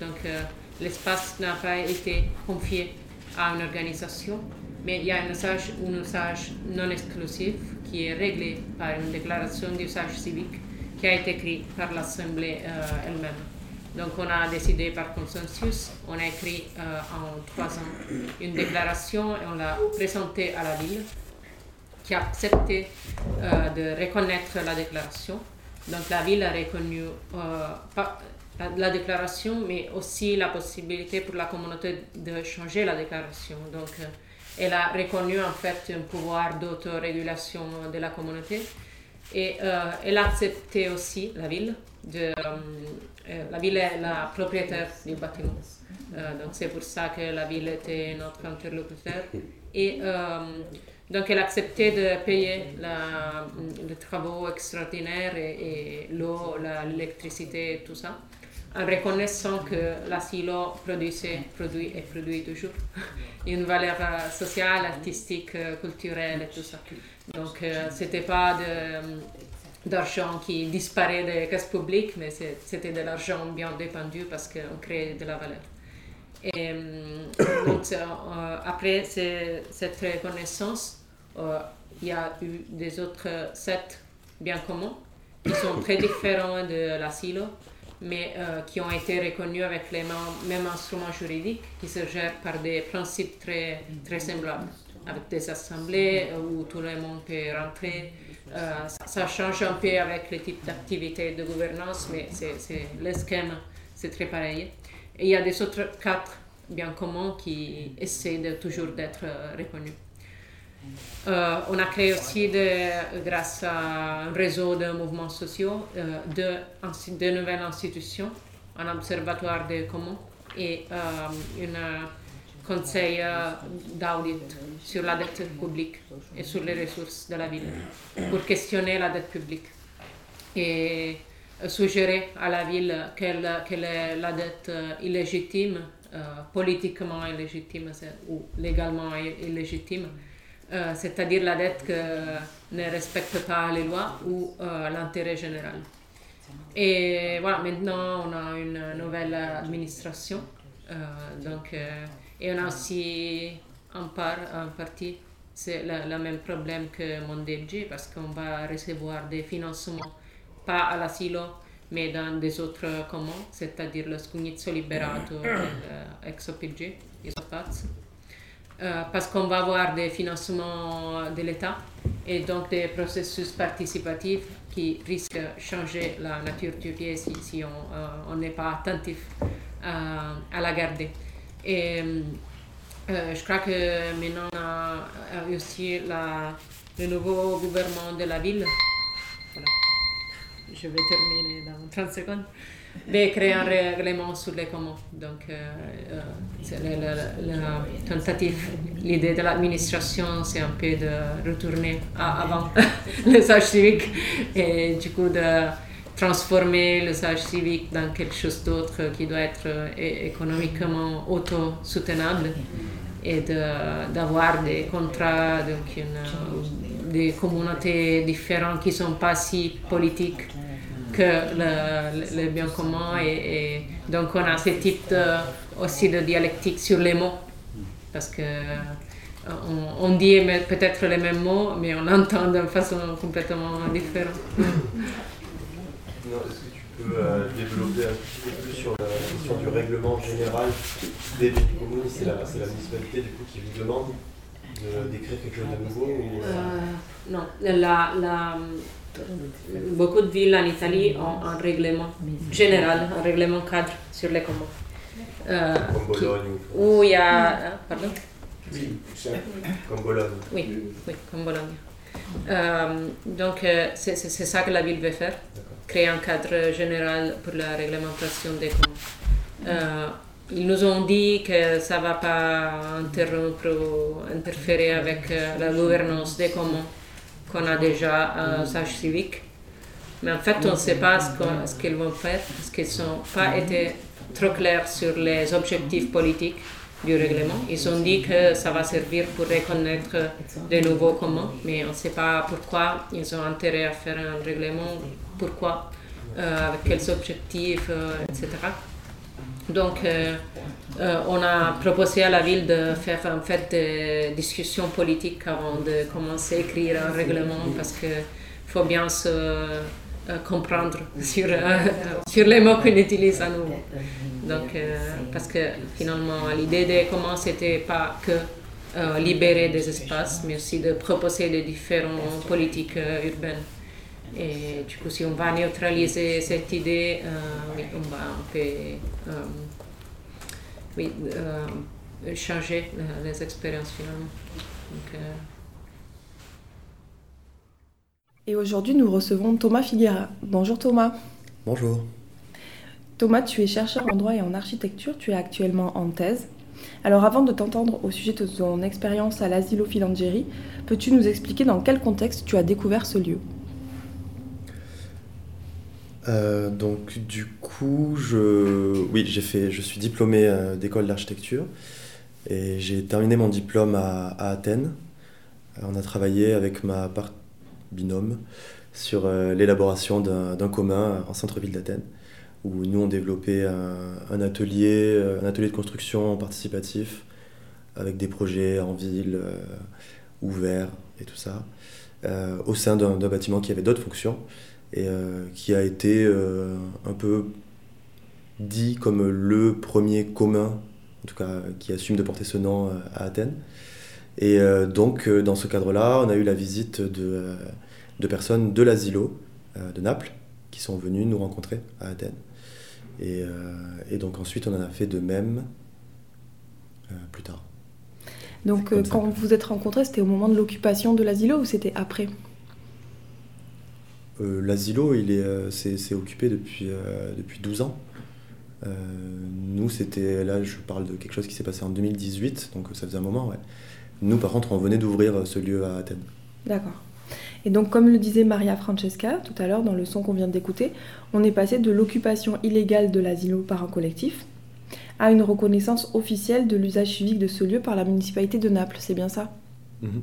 Speaker 9: donc euh, l'espace n'a pas été confié à une organisation, mais il y a un usage, un usage non exclusif qui est réglé par une déclaration d'usage civique qui a été écrite par l'Assemblée euh, elle-même. Donc on a décidé par consensus, on a écrit euh, en trois ans une déclaration et on l'a présentée à la ville qui a accepté euh, de reconnaître la déclaration. Donc la ville a reconnu pas la, la, déclaration, mais aussi la possibilité pour la communauté de changer la déclaration. Donc elle a reconnu en fait un pouvoir d'autorégulation de la communauté et euh, elle a accepté aussi la ville. Euh, euh, la ville est la propriétaire du bâtiment. donc c'est pour ça que la ville était notre interlocuteur. Et donc elle a accepté de payer la, les travaux extraordinaires et, et l'eau, l'électricité, tout ça en reconnaissant que l'asilo produisait, produit et produit toujours <laughs> une valeur sociale, artistique, culturelle et tout ça. Donc, euh, c'était pas d'argent qui disparaît des caisses publiques, mais c'était de l'argent bien dépendu parce qu'on crée de la valeur. Et <coughs> donc, après cette reconnaissance, il y a eu des autres sept biens communs qui sont très différents de l'asilo mais euh, qui ont été reconnus avec les mêmes instruments juridiques qui se gèrent par des principes très, très semblables, avec des assemblées où tout le monde peut rentrer. Euh, ça, change un peu avec le type d'activité de gouvernance, mais c'est, le schème, c'est très pareil. Et il y a des autres quatre bien communs qui essaient de toujours d'être euh, reconnus. Euh, on a créé aussi, grâce à un réseau de mouvements sociaux, euh, deux, nouvelles institutions, un observatoire des communs et euh, un conseil d'audit sur la dette publique et sur les ressources de la ville pour questionner la dette publique et suggérer à la ville quelle, est la dette illégitime, politiquement illégitime ou légalement illégitime euh, c'est-à-dire la dette qui ne respecte pas les lois ou euh, l'intérêt général. Et voilà, maintenant on a une nouvelle administration, euh, donc, et on a aussi en, part, en partie c'est le, même problème que Mondeggi parce qu'on va recevoir des financements pas à l'asilo mais dans des autres communs, c'est-à-dire le Scugnizzo Liberato et l'ex OPG, euh, parce qu'on va avoir des financements de l'État et donc des processus participatifs qui risquent de changer la nature du pied si, on euh, n'est pas attentif euh, à la garder. Et je crois que maintenant on a aussi la, le nouveau gouvernement de la ville. Voilà. Je vais terminer dans 30 secondes de créer un règlement sur les communs. Donc, euh, euh, c'est la, tentative, l'idée de l'administration, c'est un peu de retourner avant <laughs> l'usage civique et du coup de transformer l'usage civique dans quelque chose d'autre qui doit être euh, économiquement autosoutenable et d'avoir des contrats, donc une, des communautés différentes qui ne sont pas si politiques que le, bien commun. Et, donc on a ce type aussi de dialectique sur les mots. Parce que euh, on, dit peut-être les mêmes mots, mais on entend d'une façon complètement différente.
Speaker 12: Est-ce que tu peux euh, développer un petit peu plus sur la question du règlement général des biens communs C'est la, la, municipalité du coup qui vous demande d'écrire quelque chose de nouveau
Speaker 9: euh, Non, la, la Beaucoup de villes en Italie ont un règlement général, un règlement cadre sur les communs.
Speaker 12: Euh, comme Bologne.
Speaker 9: Où il y a. Hein, pardon?
Speaker 12: Oui, comme Bologne.
Speaker 9: Oui, oui comme Bologne. Euh, donc, euh, c'est ça que la ville veut faire créer un cadre général pour la réglementation des communs. ils nous ont dit que ça ne va pas interrompre ou interférer avec la gouvernance des communs qu'on a déjà un sage civique. Mais en fait, on ne sait pas ce qu'ils vont faire parce qu'ils n'ont pas été trop clairs sur les objectifs politiques du règlement. Ils ont dit que ça va servir pour reconnaître de nouveaux communs, mais on ne sait pas pourquoi ils ont intérêt à faire un règlement, pourquoi, euh, avec quels objectifs, euh, etc. Donc, euh, on a proposé à la ville de faire en fait des discussions politiques avant de commencer à écrire un règlement parce qu'il faut bien se comprendre sur, sur les mots qu'on utilise à nous. Donc, parce que finalement, l'idée de comment c'était pas que libérer des espaces, mais aussi de proposer des différentes politiques urbaines. Et du coup, si on va neutraliser cette idée, euh, on va un peu euh, oui, euh, changer les expériences finalement.
Speaker 3: Et aujourd'hui, nous recevons Thomas Figuera. Bonjour Thomas.
Speaker 13: Bonjour.
Speaker 3: Thomas, tu es chercheur en droit et en architecture. Tu es actuellement en thèse. Alors avant de t'entendre au sujet de ton expérience à l'Asilo Filangieri, peux-tu nous expliquer dans quel contexte tu as découvert ce lieu?
Speaker 12: Euh, donc du coup, je, oui, j'ai fait, je suis diplômé euh, d'école d'architecture et j'ai terminé mon diplôme à, à Athènes. Euh, on a travaillé avec ma part binôme sur l'élaboration d'un commun en centre-ville d'Athènes, où nous on développait un, atelier, un atelier de construction participatif avec des projets en ville ouverts et tout ça, au sein d'un bâtiment qui avait d'autres fonctions et euh, qui a été euh, un peu dit comme le premier commun, en tout cas qui assume de porter ce nom euh, à Athènes. Et donc, dans ce cadre-là, on a eu la visite de, de personnes de l'asilo de Naples qui sont venues nous rencontrer à Athènes. Et, et donc ensuite, on en a fait de même plus tard.
Speaker 3: Donc, quand vous vous êtes rencontrés, c'était au moment de l'occupation de l'asilo ou c'était après?
Speaker 12: Euh, L'asilo, il est, euh, c'est, occupé depuis, euh, depuis 12 ans. nous, c'était, là, je parle de quelque chose qui s'est passé en 2018, donc ça faisait un moment, ouais. Nous, par contre, on venait d'ouvrir ce lieu à Athènes.
Speaker 3: D'accord. Et donc, comme le disait Maria Francesca tout à l'heure dans le son qu'on vient d'écouter, on est passé de l'occupation illégale de l'asilo par un collectif à une reconnaissance officielle de l'usage civique de ce lieu par la municipalité de Naples, c'est bien ça
Speaker 12: mhm.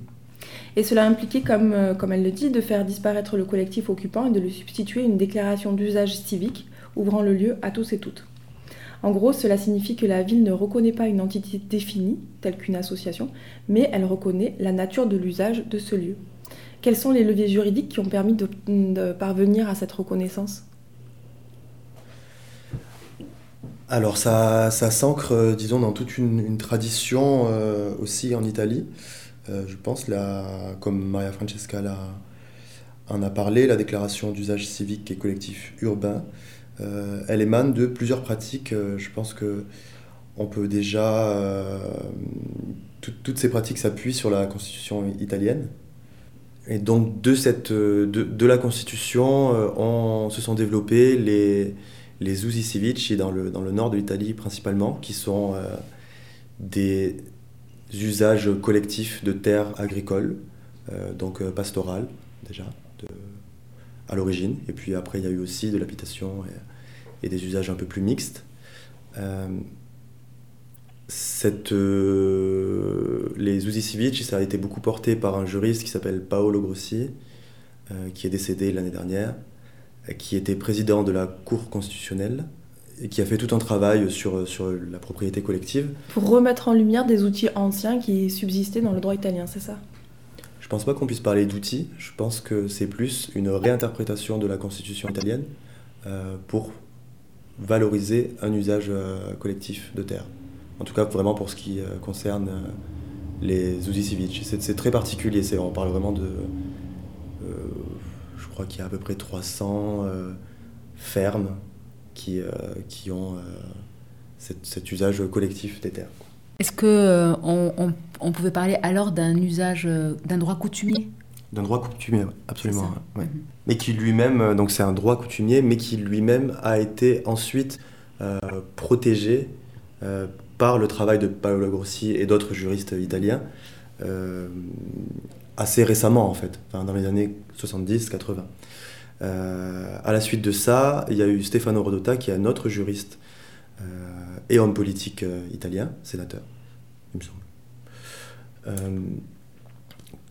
Speaker 3: Et cela impliquait, comme, euh, comme elle le dit, de faire disparaître le collectif occupant et de lui substituer une déclaration d'usage civique ouvrant le lieu à tous et toutes. En gros, cela signifie que la ville ne reconnaît pas une entité définie, telle qu'une association, mais elle reconnaît la nature de l'usage de ce lieu. Quels sont les leviers juridiques qui ont permis de, parvenir à cette reconnaissance?
Speaker 12: Alors ça, s'ancre, euh, disons, dans toute une, tradition euh, aussi en Italie. Euh, je pense, la, comme Maria Francesca en a parlé, la déclaration d'usage civique et collectif urbain, elle émane de plusieurs pratiques. Euh, je pense que on peut déjà. toutes ces pratiques s'appuient sur la constitution italienne. Et donc, de, cette, de, de la constitution, on, se sont développés les, les usi civici dans le, dans le nord de l'Italie principalement, qui sont des usages collectifs de terres agricoles, euh, donc euh, pastorales déjà, à l'origine. Et puis après, il y a eu aussi de l'habitation et, des usages un peu plus mixtes. Euh, cette, les usi civici, ça a été beaucoup porté par un juriste qui s'appelle Paolo Grossi, qui est décédé l'année dernière, qui était président de la Cour constitutionnelle et qui a fait tout un travail sur, la propriété collective.
Speaker 3: Pour remettre en lumière des outils anciens qui subsistaient dans le droit italien, c'est ça?
Speaker 12: Pense pas qu'on puisse parler d'outils, je pense que c'est plus une réinterprétation de la constitution italienne euh, pour valoriser un usage euh, collectif de terre. En tout cas, vraiment pour ce qui euh, concerne les outils civiques. C'est très particulier, on parle vraiment de... je crois qu'il y a à peu près 300 fermes qui, qui ont cet usage collectif des terres.
Speaker 2: Est-ce que euh, on, on, pouvait parler alors d'un usage, d'un droit coutumier?
Speaker 12: D'un droit coutumier, absolument. Ouais. Mhm. Mais qui lui-même, donc c'est un droit coutumier, mais qui lui-même a été ensuite protégé par le travail de Paolo Grossi et d'autres juristes italiens, assez récemment en fait, dans les années 70-80. Euh, à la suite de ça, il y a eu Stefano Rodota, qui est un autre juriste euh, et homme politique euh, italien, sénateur, il me semble,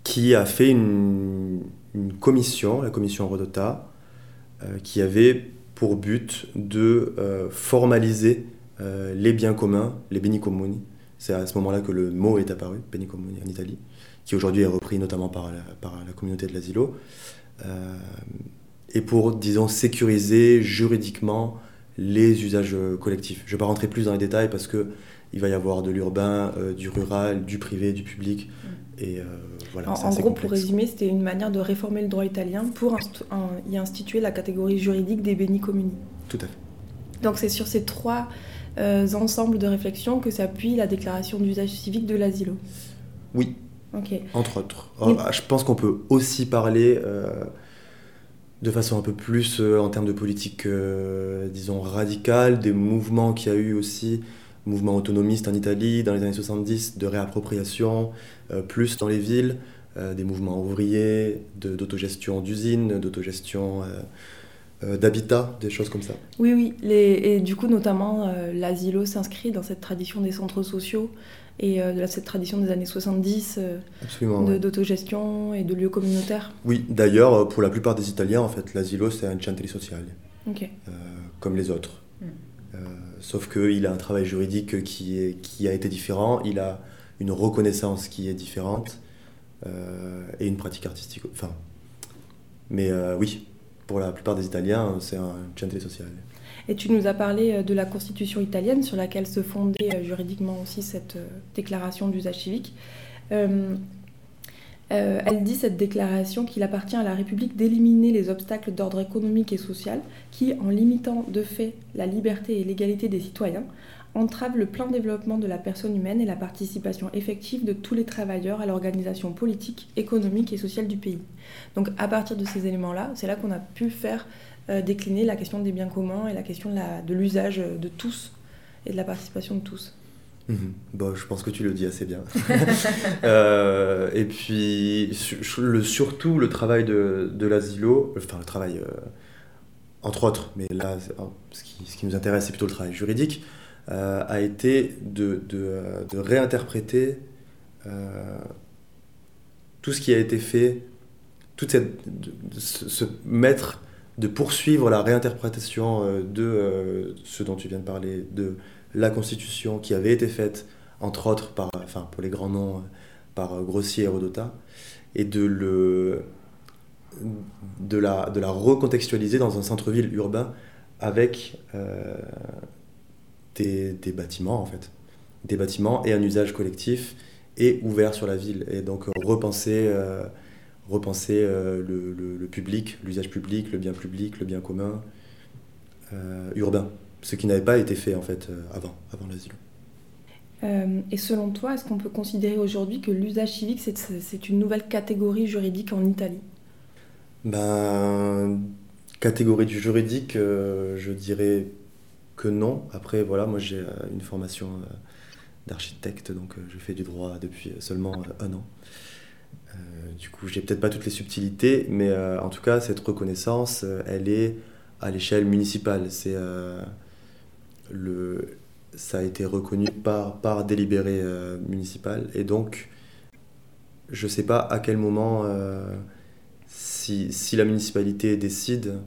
Speaker 12: qui a fait une, commission, la commission Rodota, qui avait pour but de formaliser les biens communs, les beni comuni. C'est à ce moment-là que le mot est apparu, beni comuni en Italie, qui aujourd'hui est repris notamment par la communauté de l'asilo et pour, disons, sécuriser juridiquement les usages collectifs. Je ne vais pas rentrer plus dans les détails parce que il va y avoir de l'urbain, euh, du rural, du privé, du public. Mm. Et euh, voilà,
Speaker 3: en, gros, pour résumer, c'était une manière de réformer le droit italien pour y instituer la catégorie juridique des bénis communis.
Speaker 12: Tout à fait.
Speaker 3: Donc c'est sur ces trois euh, ensembles de réflexion que s'appuie la déclaration d'usage civique de l'asilo.
Speaker 12: Oui.
Speaker 3: Ok.
Speaker 12: Entre autres. je pense qu'on peut aussi parler de façon un peu plus euh, en termes de politique, euh, disons, radicale, des mouvements qu'il y a eu aussi, mouvements autonomistes en Italie dans les années 70, de réappropriation, euh, plus dans les villes, des mouvements ouvriers, d'autogestion d'usines, d'autogestion d'habitat, des choses comme ça.
Speaker 3: Oui, oui. et du coup, notamment, l'asilo s'inscrit dans cette tradition des centres sociaux et de cette tradition des années 70 d'autogestion et de lieux communautaires.
Speaker 12: Oui, d'ailleurs, pour la plupart des Italiens, en fait, l'asilo, c'est un centro sociale, comme les autres. Hmm. sauf qu'il a un travail juridique qui, est, qui a été différent, il a une reconnaissance qui est différente et une pratique artistique. Enfin, mais euh, oui, pour la plupart des Italiens, c'est un centre social.
Speaker 3: Et tu nous as parlé euh, de la constitution italienne sur laquelle se fondait euh, juridiquement aussi cette déclaration d'usage civique. elle dit, cette déclaration, qu'il appartient à la République d'éliminer les obstacles d'ordre économique et social qui, en limitant de fait la liberté et l'égalité des citoyens, entrave le plein développement de la personne humaine et la participation effective de tous les travailleurs à l'organisation politique, économique et sociale du pays. Donc à partir de ces éléments-là, c'est là, qu'on a pu faire euh, décliner la question des biens communs et la question de l'usage de, tous et de la participation de tous.
Speaker 12: Mhm. Bon, je pense que tu le dis assez bien. <laughs> Euh, et puis, surtout, le travail de, de l'asilo, enfin le travail, euh, entre autres, mais là, qui, ce qui nous intéresse, c'est plutôt le travail juridique, euh, a été de, de, réinterpréter euh, tout ce qui a été fait, de, mettre, de poursuivre la réinterprétation euh, de ce dont tu viens de parler, de la Constitution qui avait été faite, entre autres, par, enfin, pour les grands noms, par Grossier et Rodota, et de, le, de, la, de la recontextualiser dans un centre-ville urbain avec des, bâtiments en fait. Des bâtiments et un usage collectif et ouvert sur la ville. Et donc euh, repenser, euh, repenser euh, le, public, l'usage public, le bien public, le bien commun, urbain. Ce qui n'avait pas été fait en fait avant, avant l'asile.
Speaker 3: et selon toi, est-ce qu'on peut considérer aujourd'hui que l'usage civique, c'est une nouvelle catégorie juridique en Italie?
Speaker 12: Ben, catégorie du juridique, je dirais non. Après, voilà, moi j'ai euh, une formation euh, d'architecte, donc euh, je fais du droit depuis seulement un an. du coup, j'ai peut-être pas toutes les subtilités, mais en tout cas, cette reconnaissance, elle est à l'échelle municipale. C'est le, ça a été reconnu par, par délibéré municipal, et donc je sais pas à quel moment, si, si, la municipalité décide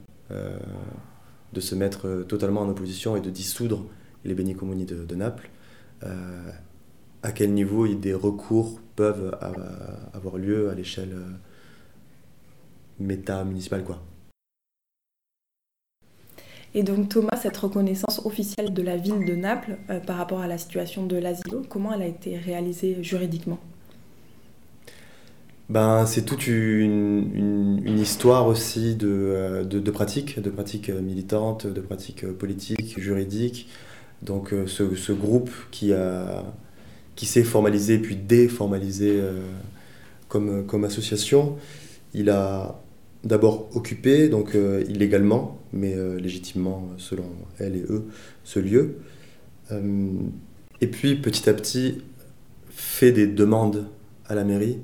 Speaker 12: de se mettre euh, totalement en opposition et de dissoudre les communis de, Naples, euh, à quel niveau des recours peuvent avoir lieu à l'échelle euh, méta-municipale. Quoi.
Speaker 3: Et donc Thomas, cette reconnaissance officielle de la ville de Naples par rapport à la situation de l'asile, comment elle a été réalisée juridiquement?
Speaker 12: Ben, C'est toute une, une, histoire aussi de, euh, de, de pratiques, de pratiques militantes, de pratiques politiques, juridiques. Donc euh, ce, ce groupe qui, qui s'est formalisé puis déformalisé euh, comme, comme association, il a d'abord occupé, donc illégalement, mais légitimement selon elle et eux, ce lieu. et puis petit à petit fait des demandes à la mairie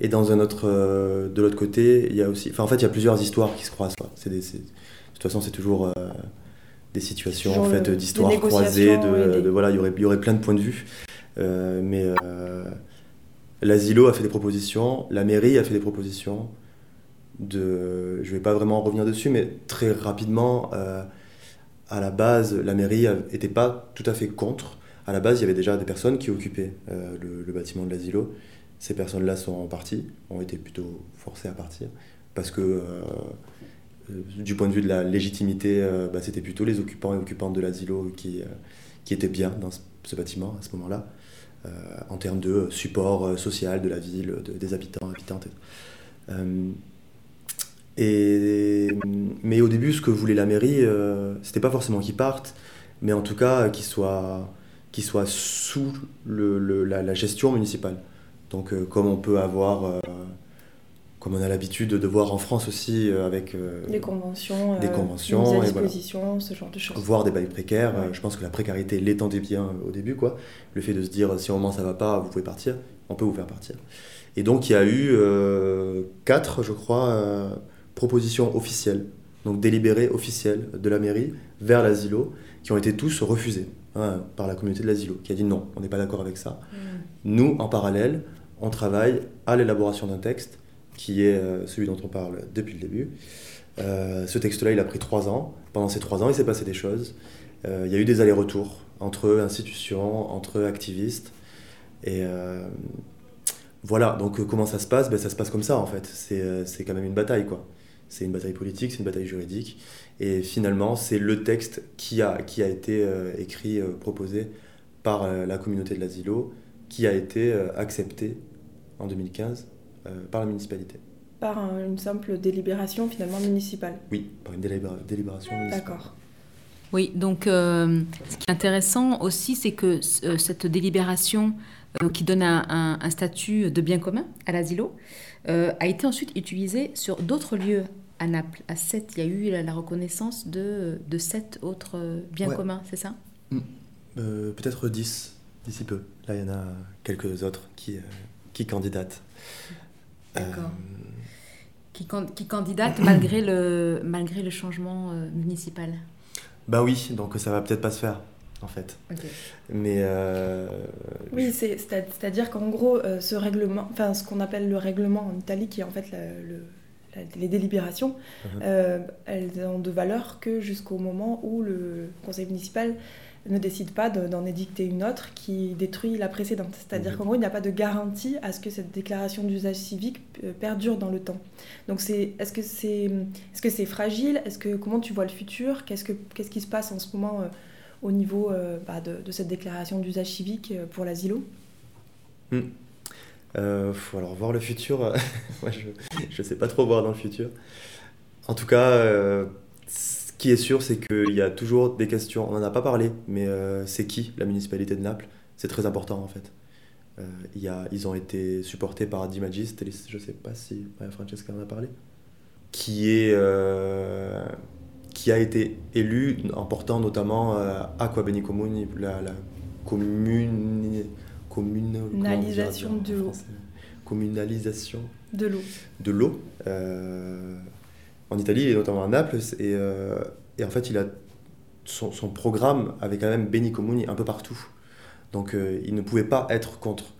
Speaker 12: et dans un autre, euh, de l'autre côté, il y a aussi, enfin en fait, il y a plusieurs histoires qui se croisent. C'est de toute façon, c'est toujours euh, des situations en fait d'histoires croisées. De, voilà, il y aurait, y aurait plein de points de vue. Euh, mais l'asilo a fait des propositions, la mairie a fait des propositions. De, je vais pas vraiment revenir dessus, mais très rapidement, à la base, la mairie n'était pas tout à fait contre. À la base, il y avait déjà des personnes qui occupaient le, le, bâtiment de l'asilo ces personnes-là sont parties, ont été plutôt forcées à partir, parce que euh, euh, du point de vue de la légitimité, euh, bah, c'était plutôt les occupants et occupantes de l'asilo qui, qui étaient bien dans ce, bâtiment à ce moment-là, en termes de support social de la ville, des habitants, habitantes. Et, mais au début, ce que voulait la mairie, c'était pas forcément qu'ils partent, mais en tout cas qu'ils soient, qu'ils soient sous le, la, gestion municipale. Donc euh, comme on peut avoir, euh, comme on a l'habitude de voir en France aussi euh, avec
Speaker 3: des conventions,
Speaker 12: des conventions,
Speaker 3: à disposition, ce genre de choses.
Speaker 12: Voir des bails précaires, je pense que la précarité l'étendait bien au début, quoi. Le fait de se dire si au moment ça va pas, vous pouvez partir, on peut vous faire partir. Et donc il y a eu quatre, je crois, propositions officielles donc délibérés officiels de la mairie vers l'asilo, qui ont été tous refusés hein, par la communauté de l'asilo, qui a dit non, on n'est pas d'accord avec ça. Mm. Nous, en parallèle, on travaille à l'élaboration d'un texte qui est euh, celui dont on parle depuis le début. Euh, ce texte-là, il a pris trois ans. Pendant ces trois ans, il s'est passé des choses. Euh, il y a eu des allers-retours entre institutions, entre activistes. Et voilà, donc comment ça se passe? Ben, Ça se passe comme ça, en fait. C'est quand même une bataille, quoi. C'est une bataille politique, c'est une bataille juridique. Et finalement, c'est le texte qui a, qui a été écrit, proposé par la communauté de l'asilo, qui a été accepté en 2015 euh, par la municipalité.
Speaker 3: Par une simple délibération finalement municipale
Speaker 12: Oui, par une délibération municipale.
Speaker 3: D'accord.
Speaker 2: Oui, donc euh, ce qui est intéressant aussi, c'est que euh, cette délibération qui donne un, un, statut de bien commun à l'asilo a été ensuite utilisée sur d'autres lieux à Naples. À sept, il y a eu la, reconnaissance de, de sept autres biens communs, c'est ça?
Speaker 12: Mm. Peut-être dix, d'ici peu. Là, il y en a quelques autres qui, qui candidatent.
Speaker 2: D'accord. Euh, qui, qui, candidate <clears throat> malgré le, malgré le changement euh, municipal
Speaker 12: Bah oui, donc ça va peut-être pas se faire en fait. Mais euh,
Speaker 3: oui, c'est-à-dire qu'en gros, ce règlement, enfin ce qu'on appelle le règlement en Italie, qui est en fait le, les délibérations, uh-huh. elles ont de valeur que jusqu'au moment où le conseil municipal ne décide pas d'en édicter une autre qui détruit la précédente. C'est-à-dire mhm. qu'en gros, il n'y a pas de garantie à ce que cette déclaration d'usage civique euh, perdure dans le temps. Donc, est-ce que c'est est -ce c'est fragile? Est-ce que Comment tu vois le futur? Qu'est-ce qu'est-ce qui se passe en ce moment euh, au niveau euh, bah, de, cette déclaration d'usage civique pour l'asilo?
Speaker 12: Hmm. faut alors voir le futur, <laughs> moi je ne sais pas trop voir dans le futur. En tout cas, qui est sûr, c'est qu'il y a toujours des questions. On n'en a pas parlé, mais euh, c'est qui la municipalité de Naples? C'est très important en fait. Euh, y a, ils ont été supportés par Di Magis, je ne sais pas si Francesca en a parlé, qui, est, euh, qui a été élu en portant notamment Aqua Beni Comuni, la, la commune,
Speaker 3: communalisation de l'eau.
Speaker 12: Communalisation
Speaker 3: de l'eau.
Speaker 12: De l'eau en Italie et notamment à Naples. Et, euh, et en fait, il a son, son, programme avait quand même Beni Comuni un peu partout. Donc euh, il ne pouvait pas être contre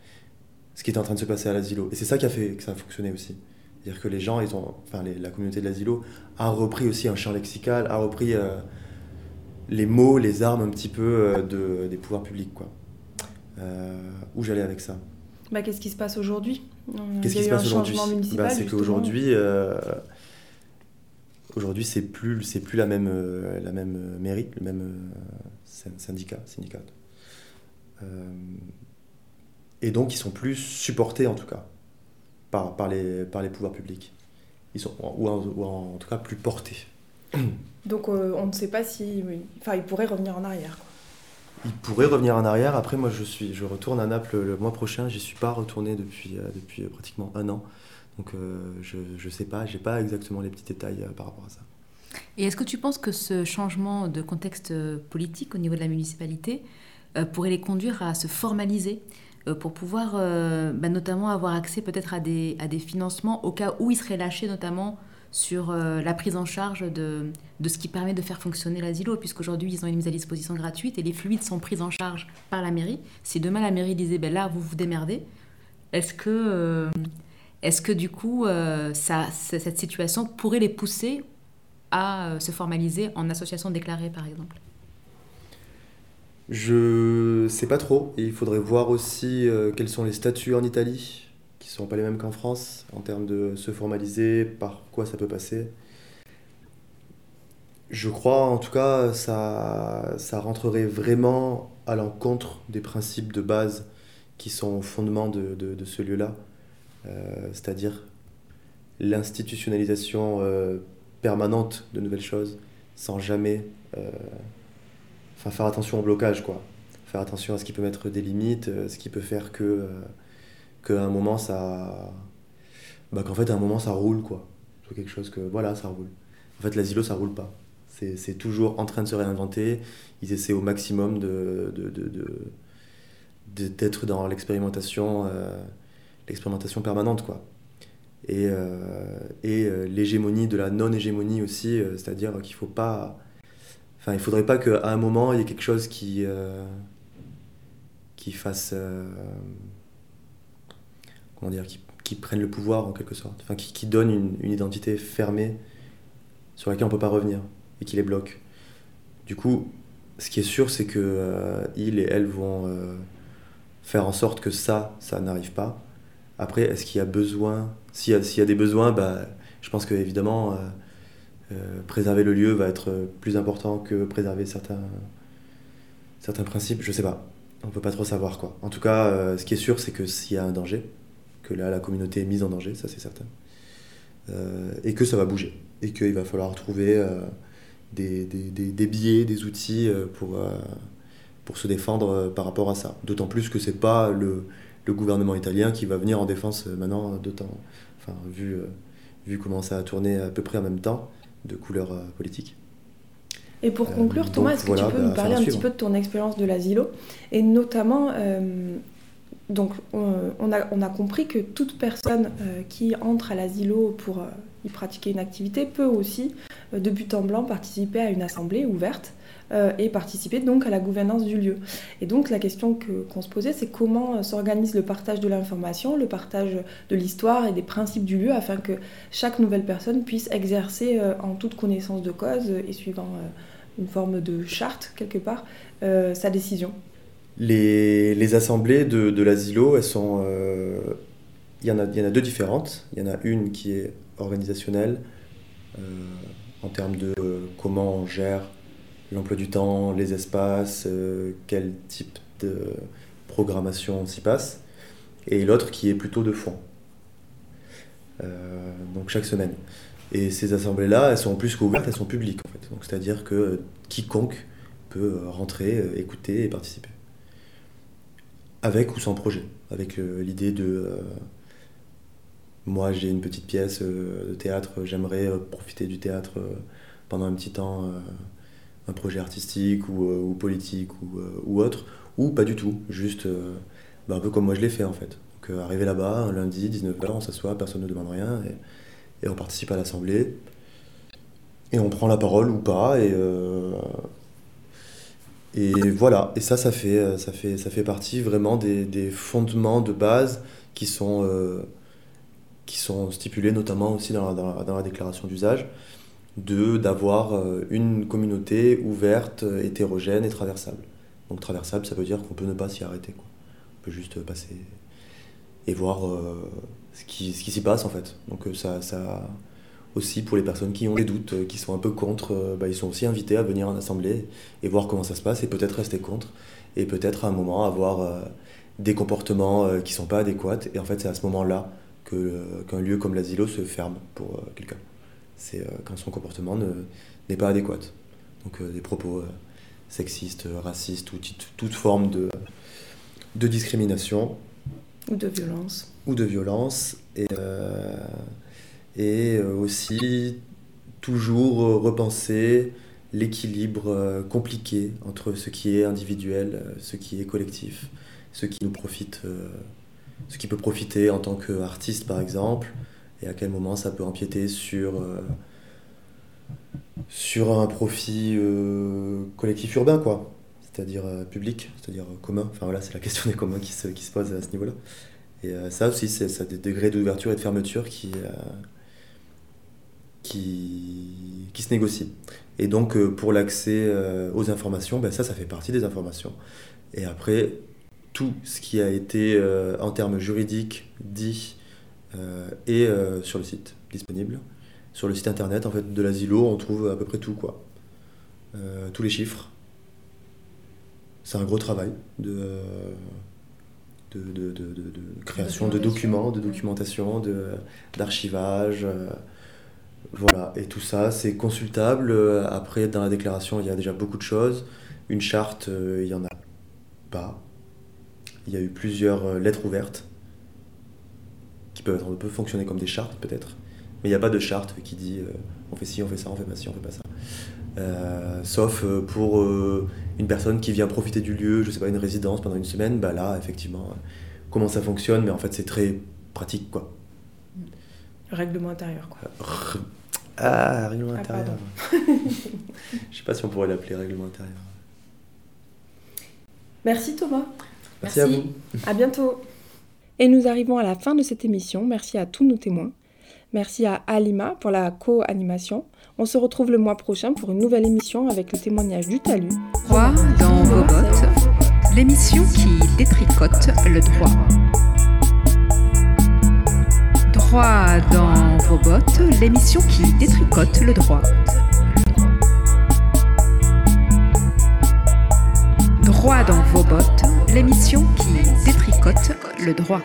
Speaker 12: ce qui était en train de se passer à l'asilo. Et c'est ça qui a fait que ça a fonctionné aussi. C'est-à-dire que les gens, ils ont, enfin la communauté de l'asilo a repris aussi un champ lexical, a repris euh, les mots, les armes un petit peu de, des pouvoirs publics. Quoi. où j'allais avec ça
Speaker 3: bah, Qu'est-ce qui se passe aujourd'hui?
Speaker 12: Qu'est-ce qui se passe aujourd'hui? Bah, C'est qu'aujourd'hui, Aujourd'hui, c'est plus c'est plus la même euh, la même euh, mairie, le même euh, syndicat, syndicat. et donc, ils sont plus supportés en tout cas par, par les par les pouvoirs publics. Ils sont ou en, tout cas plus portés. <coughs>
Speaker 3: Donc, on ne sait pas si, enfin, ils pourraient revenir en arrière.
Speaker 12: Ils pourraient revenir en arrière. Après, moi, je suis, je retourne à Naples le mois prochain. J'y suis pas retourné depuis depuis pratiquement un an. Donc euh, je ne sais pas, j'ai pas exactement les petits détails euh, par rapport à ça.
Speaker 2: Et est-ce que tu penses que ce changement de contexte euh, politique au niveau de la municipalité pourrait les conduire à se formaliser pour pouvoir bah, notamment avoir accès peut-être à des, à des financements au cas où ils seraient lâchés notamment sur la prise en charge de, de ce qui permet de faire fonctionner l'asilo, puisqu'aujourd'hui ils ont une mise à disposition gratuite et les fluides sont pris en charge par la mairie. Si demain la mairie disait ben là vous vous démerdez, est-ce que est-ce que du coup, euh, cette situation pourrait les pousser à euh, se formaliser en association déclarée, par exemple?
Speaker 12: Je sais pas trop. il faudrait voir aussi euh, quels sont les statuts en Italie, qui ne sont pas les mêmes qu'en France, en termes de se formaliser, par quoi ça peut passer. Je crois en tout cas ça, ça rentrerait vraiment à l'encontre des principes de base qui sont au fondement de, de ce lieu-là. Euh, c'est-à-dire l'institutionnalisation euh, permanente de nouvelles choses sans jamais euh, faire attention au blocage quoi. Faire attention à ce qui peut mettre des limites ce qui peut faire que qu'à un moment ça bah qu'en fait un moment ça roule quoi. Quelque chose que voilà ça roule. En fait l'asilo ça roule pas. C'est toujours en train de se réinventer. Ils essaient au maximum d'être dans l'expérimentation l'expérimentation permanente, quoi. et, et l'hégémonie de la non-hégémonie aussi, c'est-à-dire qu'il faut pas... Enfin, il faudrait pas qu'à un moment, il y ait quelque chose qui, qui fasse... comment dire qui, qui, prenne le pouvoir en quelque sorte, enfin, qui, qui donne une, une, identité fermée sur laquelle on peut pas revenir et qui les bloque. Du coup, ce qui est sûr, c'est que euh, ils et elles vont euh, faire en sorte que ça, ça n'arrive pas. Après, est-ce qu'il y a besoin? S'il y, y, a des besoins, bah, je pense qu'évidemment, euh, préserver le lieu va être plus important que préserver certains, certains principes. Je sais pas. On peut pas trop savoir quoi. En tout cas, ce qui est sûr, c'est que s'il y a un danger, que là, la communauté est mise en danger, ça c'est certain, et que ça va bouger, et qu'il va falloir trouver des, des, des, biais, des outils euh, pour, euh, pour se défendre euh, par rapport à ça. D'autant plus que c'est pas le, le, gouvernement italien qui va venir en défense maintenant de temps, enfin, vu, vu comment ça a tourné à peu près en même temps, de couleur politique.
Speaker 3: Et pour conclure, Thomas, est-ce que tu peux bah, nous parler un petit peu de ton expérience de l'asilo Et notamment, donc, on, a, on, a, compris que toute personne qui entre à l'asilo pour y pratiquer une activité peut aussi euh, de but en blanc participer à une assemblée ouverte euh, et participer donc à la gouvernance du lieu. Et donc la question qu'on se posait, c'est comment euh, s'organise le partage de l'information, le partage de l'histoire et des principes du lieu afin que chaque nouvelle personne puisse exercer en toute connaissance de cause et suivant une forme de charte quelque part sa décision.
Speaker 12: Les, assemblées de, de l'asilo, elles sont... Il y, en a, il y en a deux différentes. Il y en a une qui est organisationnelle en termes de comment on gère l'emploi du temps, les espaces, euh, quel type de programmation s'y passe, et l'autre qui est plutôt de fond. Euh, donc chaque semaine. Et ces assemblées-là, elles sont plus qu'ouvertes, elles sont publiques en fait. Donc c'est-à-dire que quiconque peut rentrer, euh, écouter et participer. Avec ou sans projet, avec l'idée de moi, j'ai une petite pièce de théâtre, j'aimerais profiter du théâtre pendant un petit temps, un projet artistique ou, politique ou, autre, ou pas du tout, juste bah, un peu comme moi je l'ai fait en fait. Donc arriver là-bas, un lundi, 19h, on s'assoit, personne ne demande rien, et, on participe à l'assemblée, et on prend la parole ou pas, et, et voilà, et ça, ça fait, ça fait, ça fait partie vraiment des, fondements de base qui sont qui sont stipulés notamment aussi dans dans la, déclaration d'usage, de d'avoir euh, une communauté ouverte, hétérogène et traversable. Donc traversable, ça veut dire qu'on peut ne pas s'y arrêter. Quoi. On peut juste passer et voir euh, ce qui, ce qui s'y passe en fait. Donc euh, ça, ça aussi pour les personnes qui ont des doutes, qui sont un peu contre, bah, ils sont aussi invités à venir en assemblée et voir comment ça se passe et peut-être rester contre et peut-être à un moment avoir des comportements qui sont pas adéquats et en fait c'est à ce moment-là qu'un lieu comme l'asilo se ferme pour euh, quelqu'un. C'est euh, quand son comportement n'est pas adéquat. Donc euh, des propos sexistes, racistes ou toute forme de, de discrimination.
Speaker 3: Ou de violence.
Speaker 12: Ou de violence. Et, et aussi toujours repenser l'équilibre compliqué entre ce qui est individuel, ce qui est collectif, ce qui nous profite ce qui peut profiter en tant qu'artiste par exemple, et à quel moment ça peut empiéter sur, euh, sur un profit euh, collectif urbain, quoi. C'est-à-dire euh, public, c'est-à-dire commun. Enfin voilà, c'est la question des communs qui se, qui se pose à ce niveau-là. Et ça aussi, c'est des degrés d'ouverture et de fermeture qui, qui, qui, se négocient. Et donc, pour l'accès aux informations, ben ça, ça fait partie des informations. Et après, tout ce qui a été en termes juridiques dit euh, est euh, sur le site disponible. Sur le site internet en fait, de l'asilo, on trouve à peu près tout. Quoi. tous les chiffres. C'est un gros travail de, de, de, de création de documents, de documentation, d'archivage. voilà, et tout ça, c'est consultable. Après, dans la déclaration, il y a déjà beaucoup de choses. Une charte, il n'y en a pas il y a eu plusieurs euh, lettres ouvertes qui peuvent, être, peuvent fonctionner comme des chartes peut-être, mais il n'y a pas de charte qui dit euh, on fait ci, on fait ça, on fait pas ci, on fait pas ça. Euh, sauf pour une personne qui vient profiter du lieu, je sais pas, une résidence pendant une semaine, bah là, effectivement, comment ça fonctionne, mais en fait, c'est très pratique, quoi.
Speaker 3: règlement intérieur, quoi.
Speaker 12: Ah, règlement
Speaker 3: Ah,
Speaker 12: intérieur. <laughs> Je sais pas si on pourrait l'appeler règlement intérieur.
Speaker 3: Merci Thomas.
Speaker 12: Merci, à vous.
Speaker 3: À bientôt. Et nous arrivons à la fin de cette émission. Merci à tous nos témoins. Merci à Alima pour la co-animation. On se retrouve le mois prochain pour une nouvelle émission avec le témoignage du talus.
Speaker 1: Droit dans vos bottes, l'émission qui détricote le droit. Droit dans vos bottes, l'émission qui détricote le droit. Droit dans vos bottes, l'émission qui détricote le droit.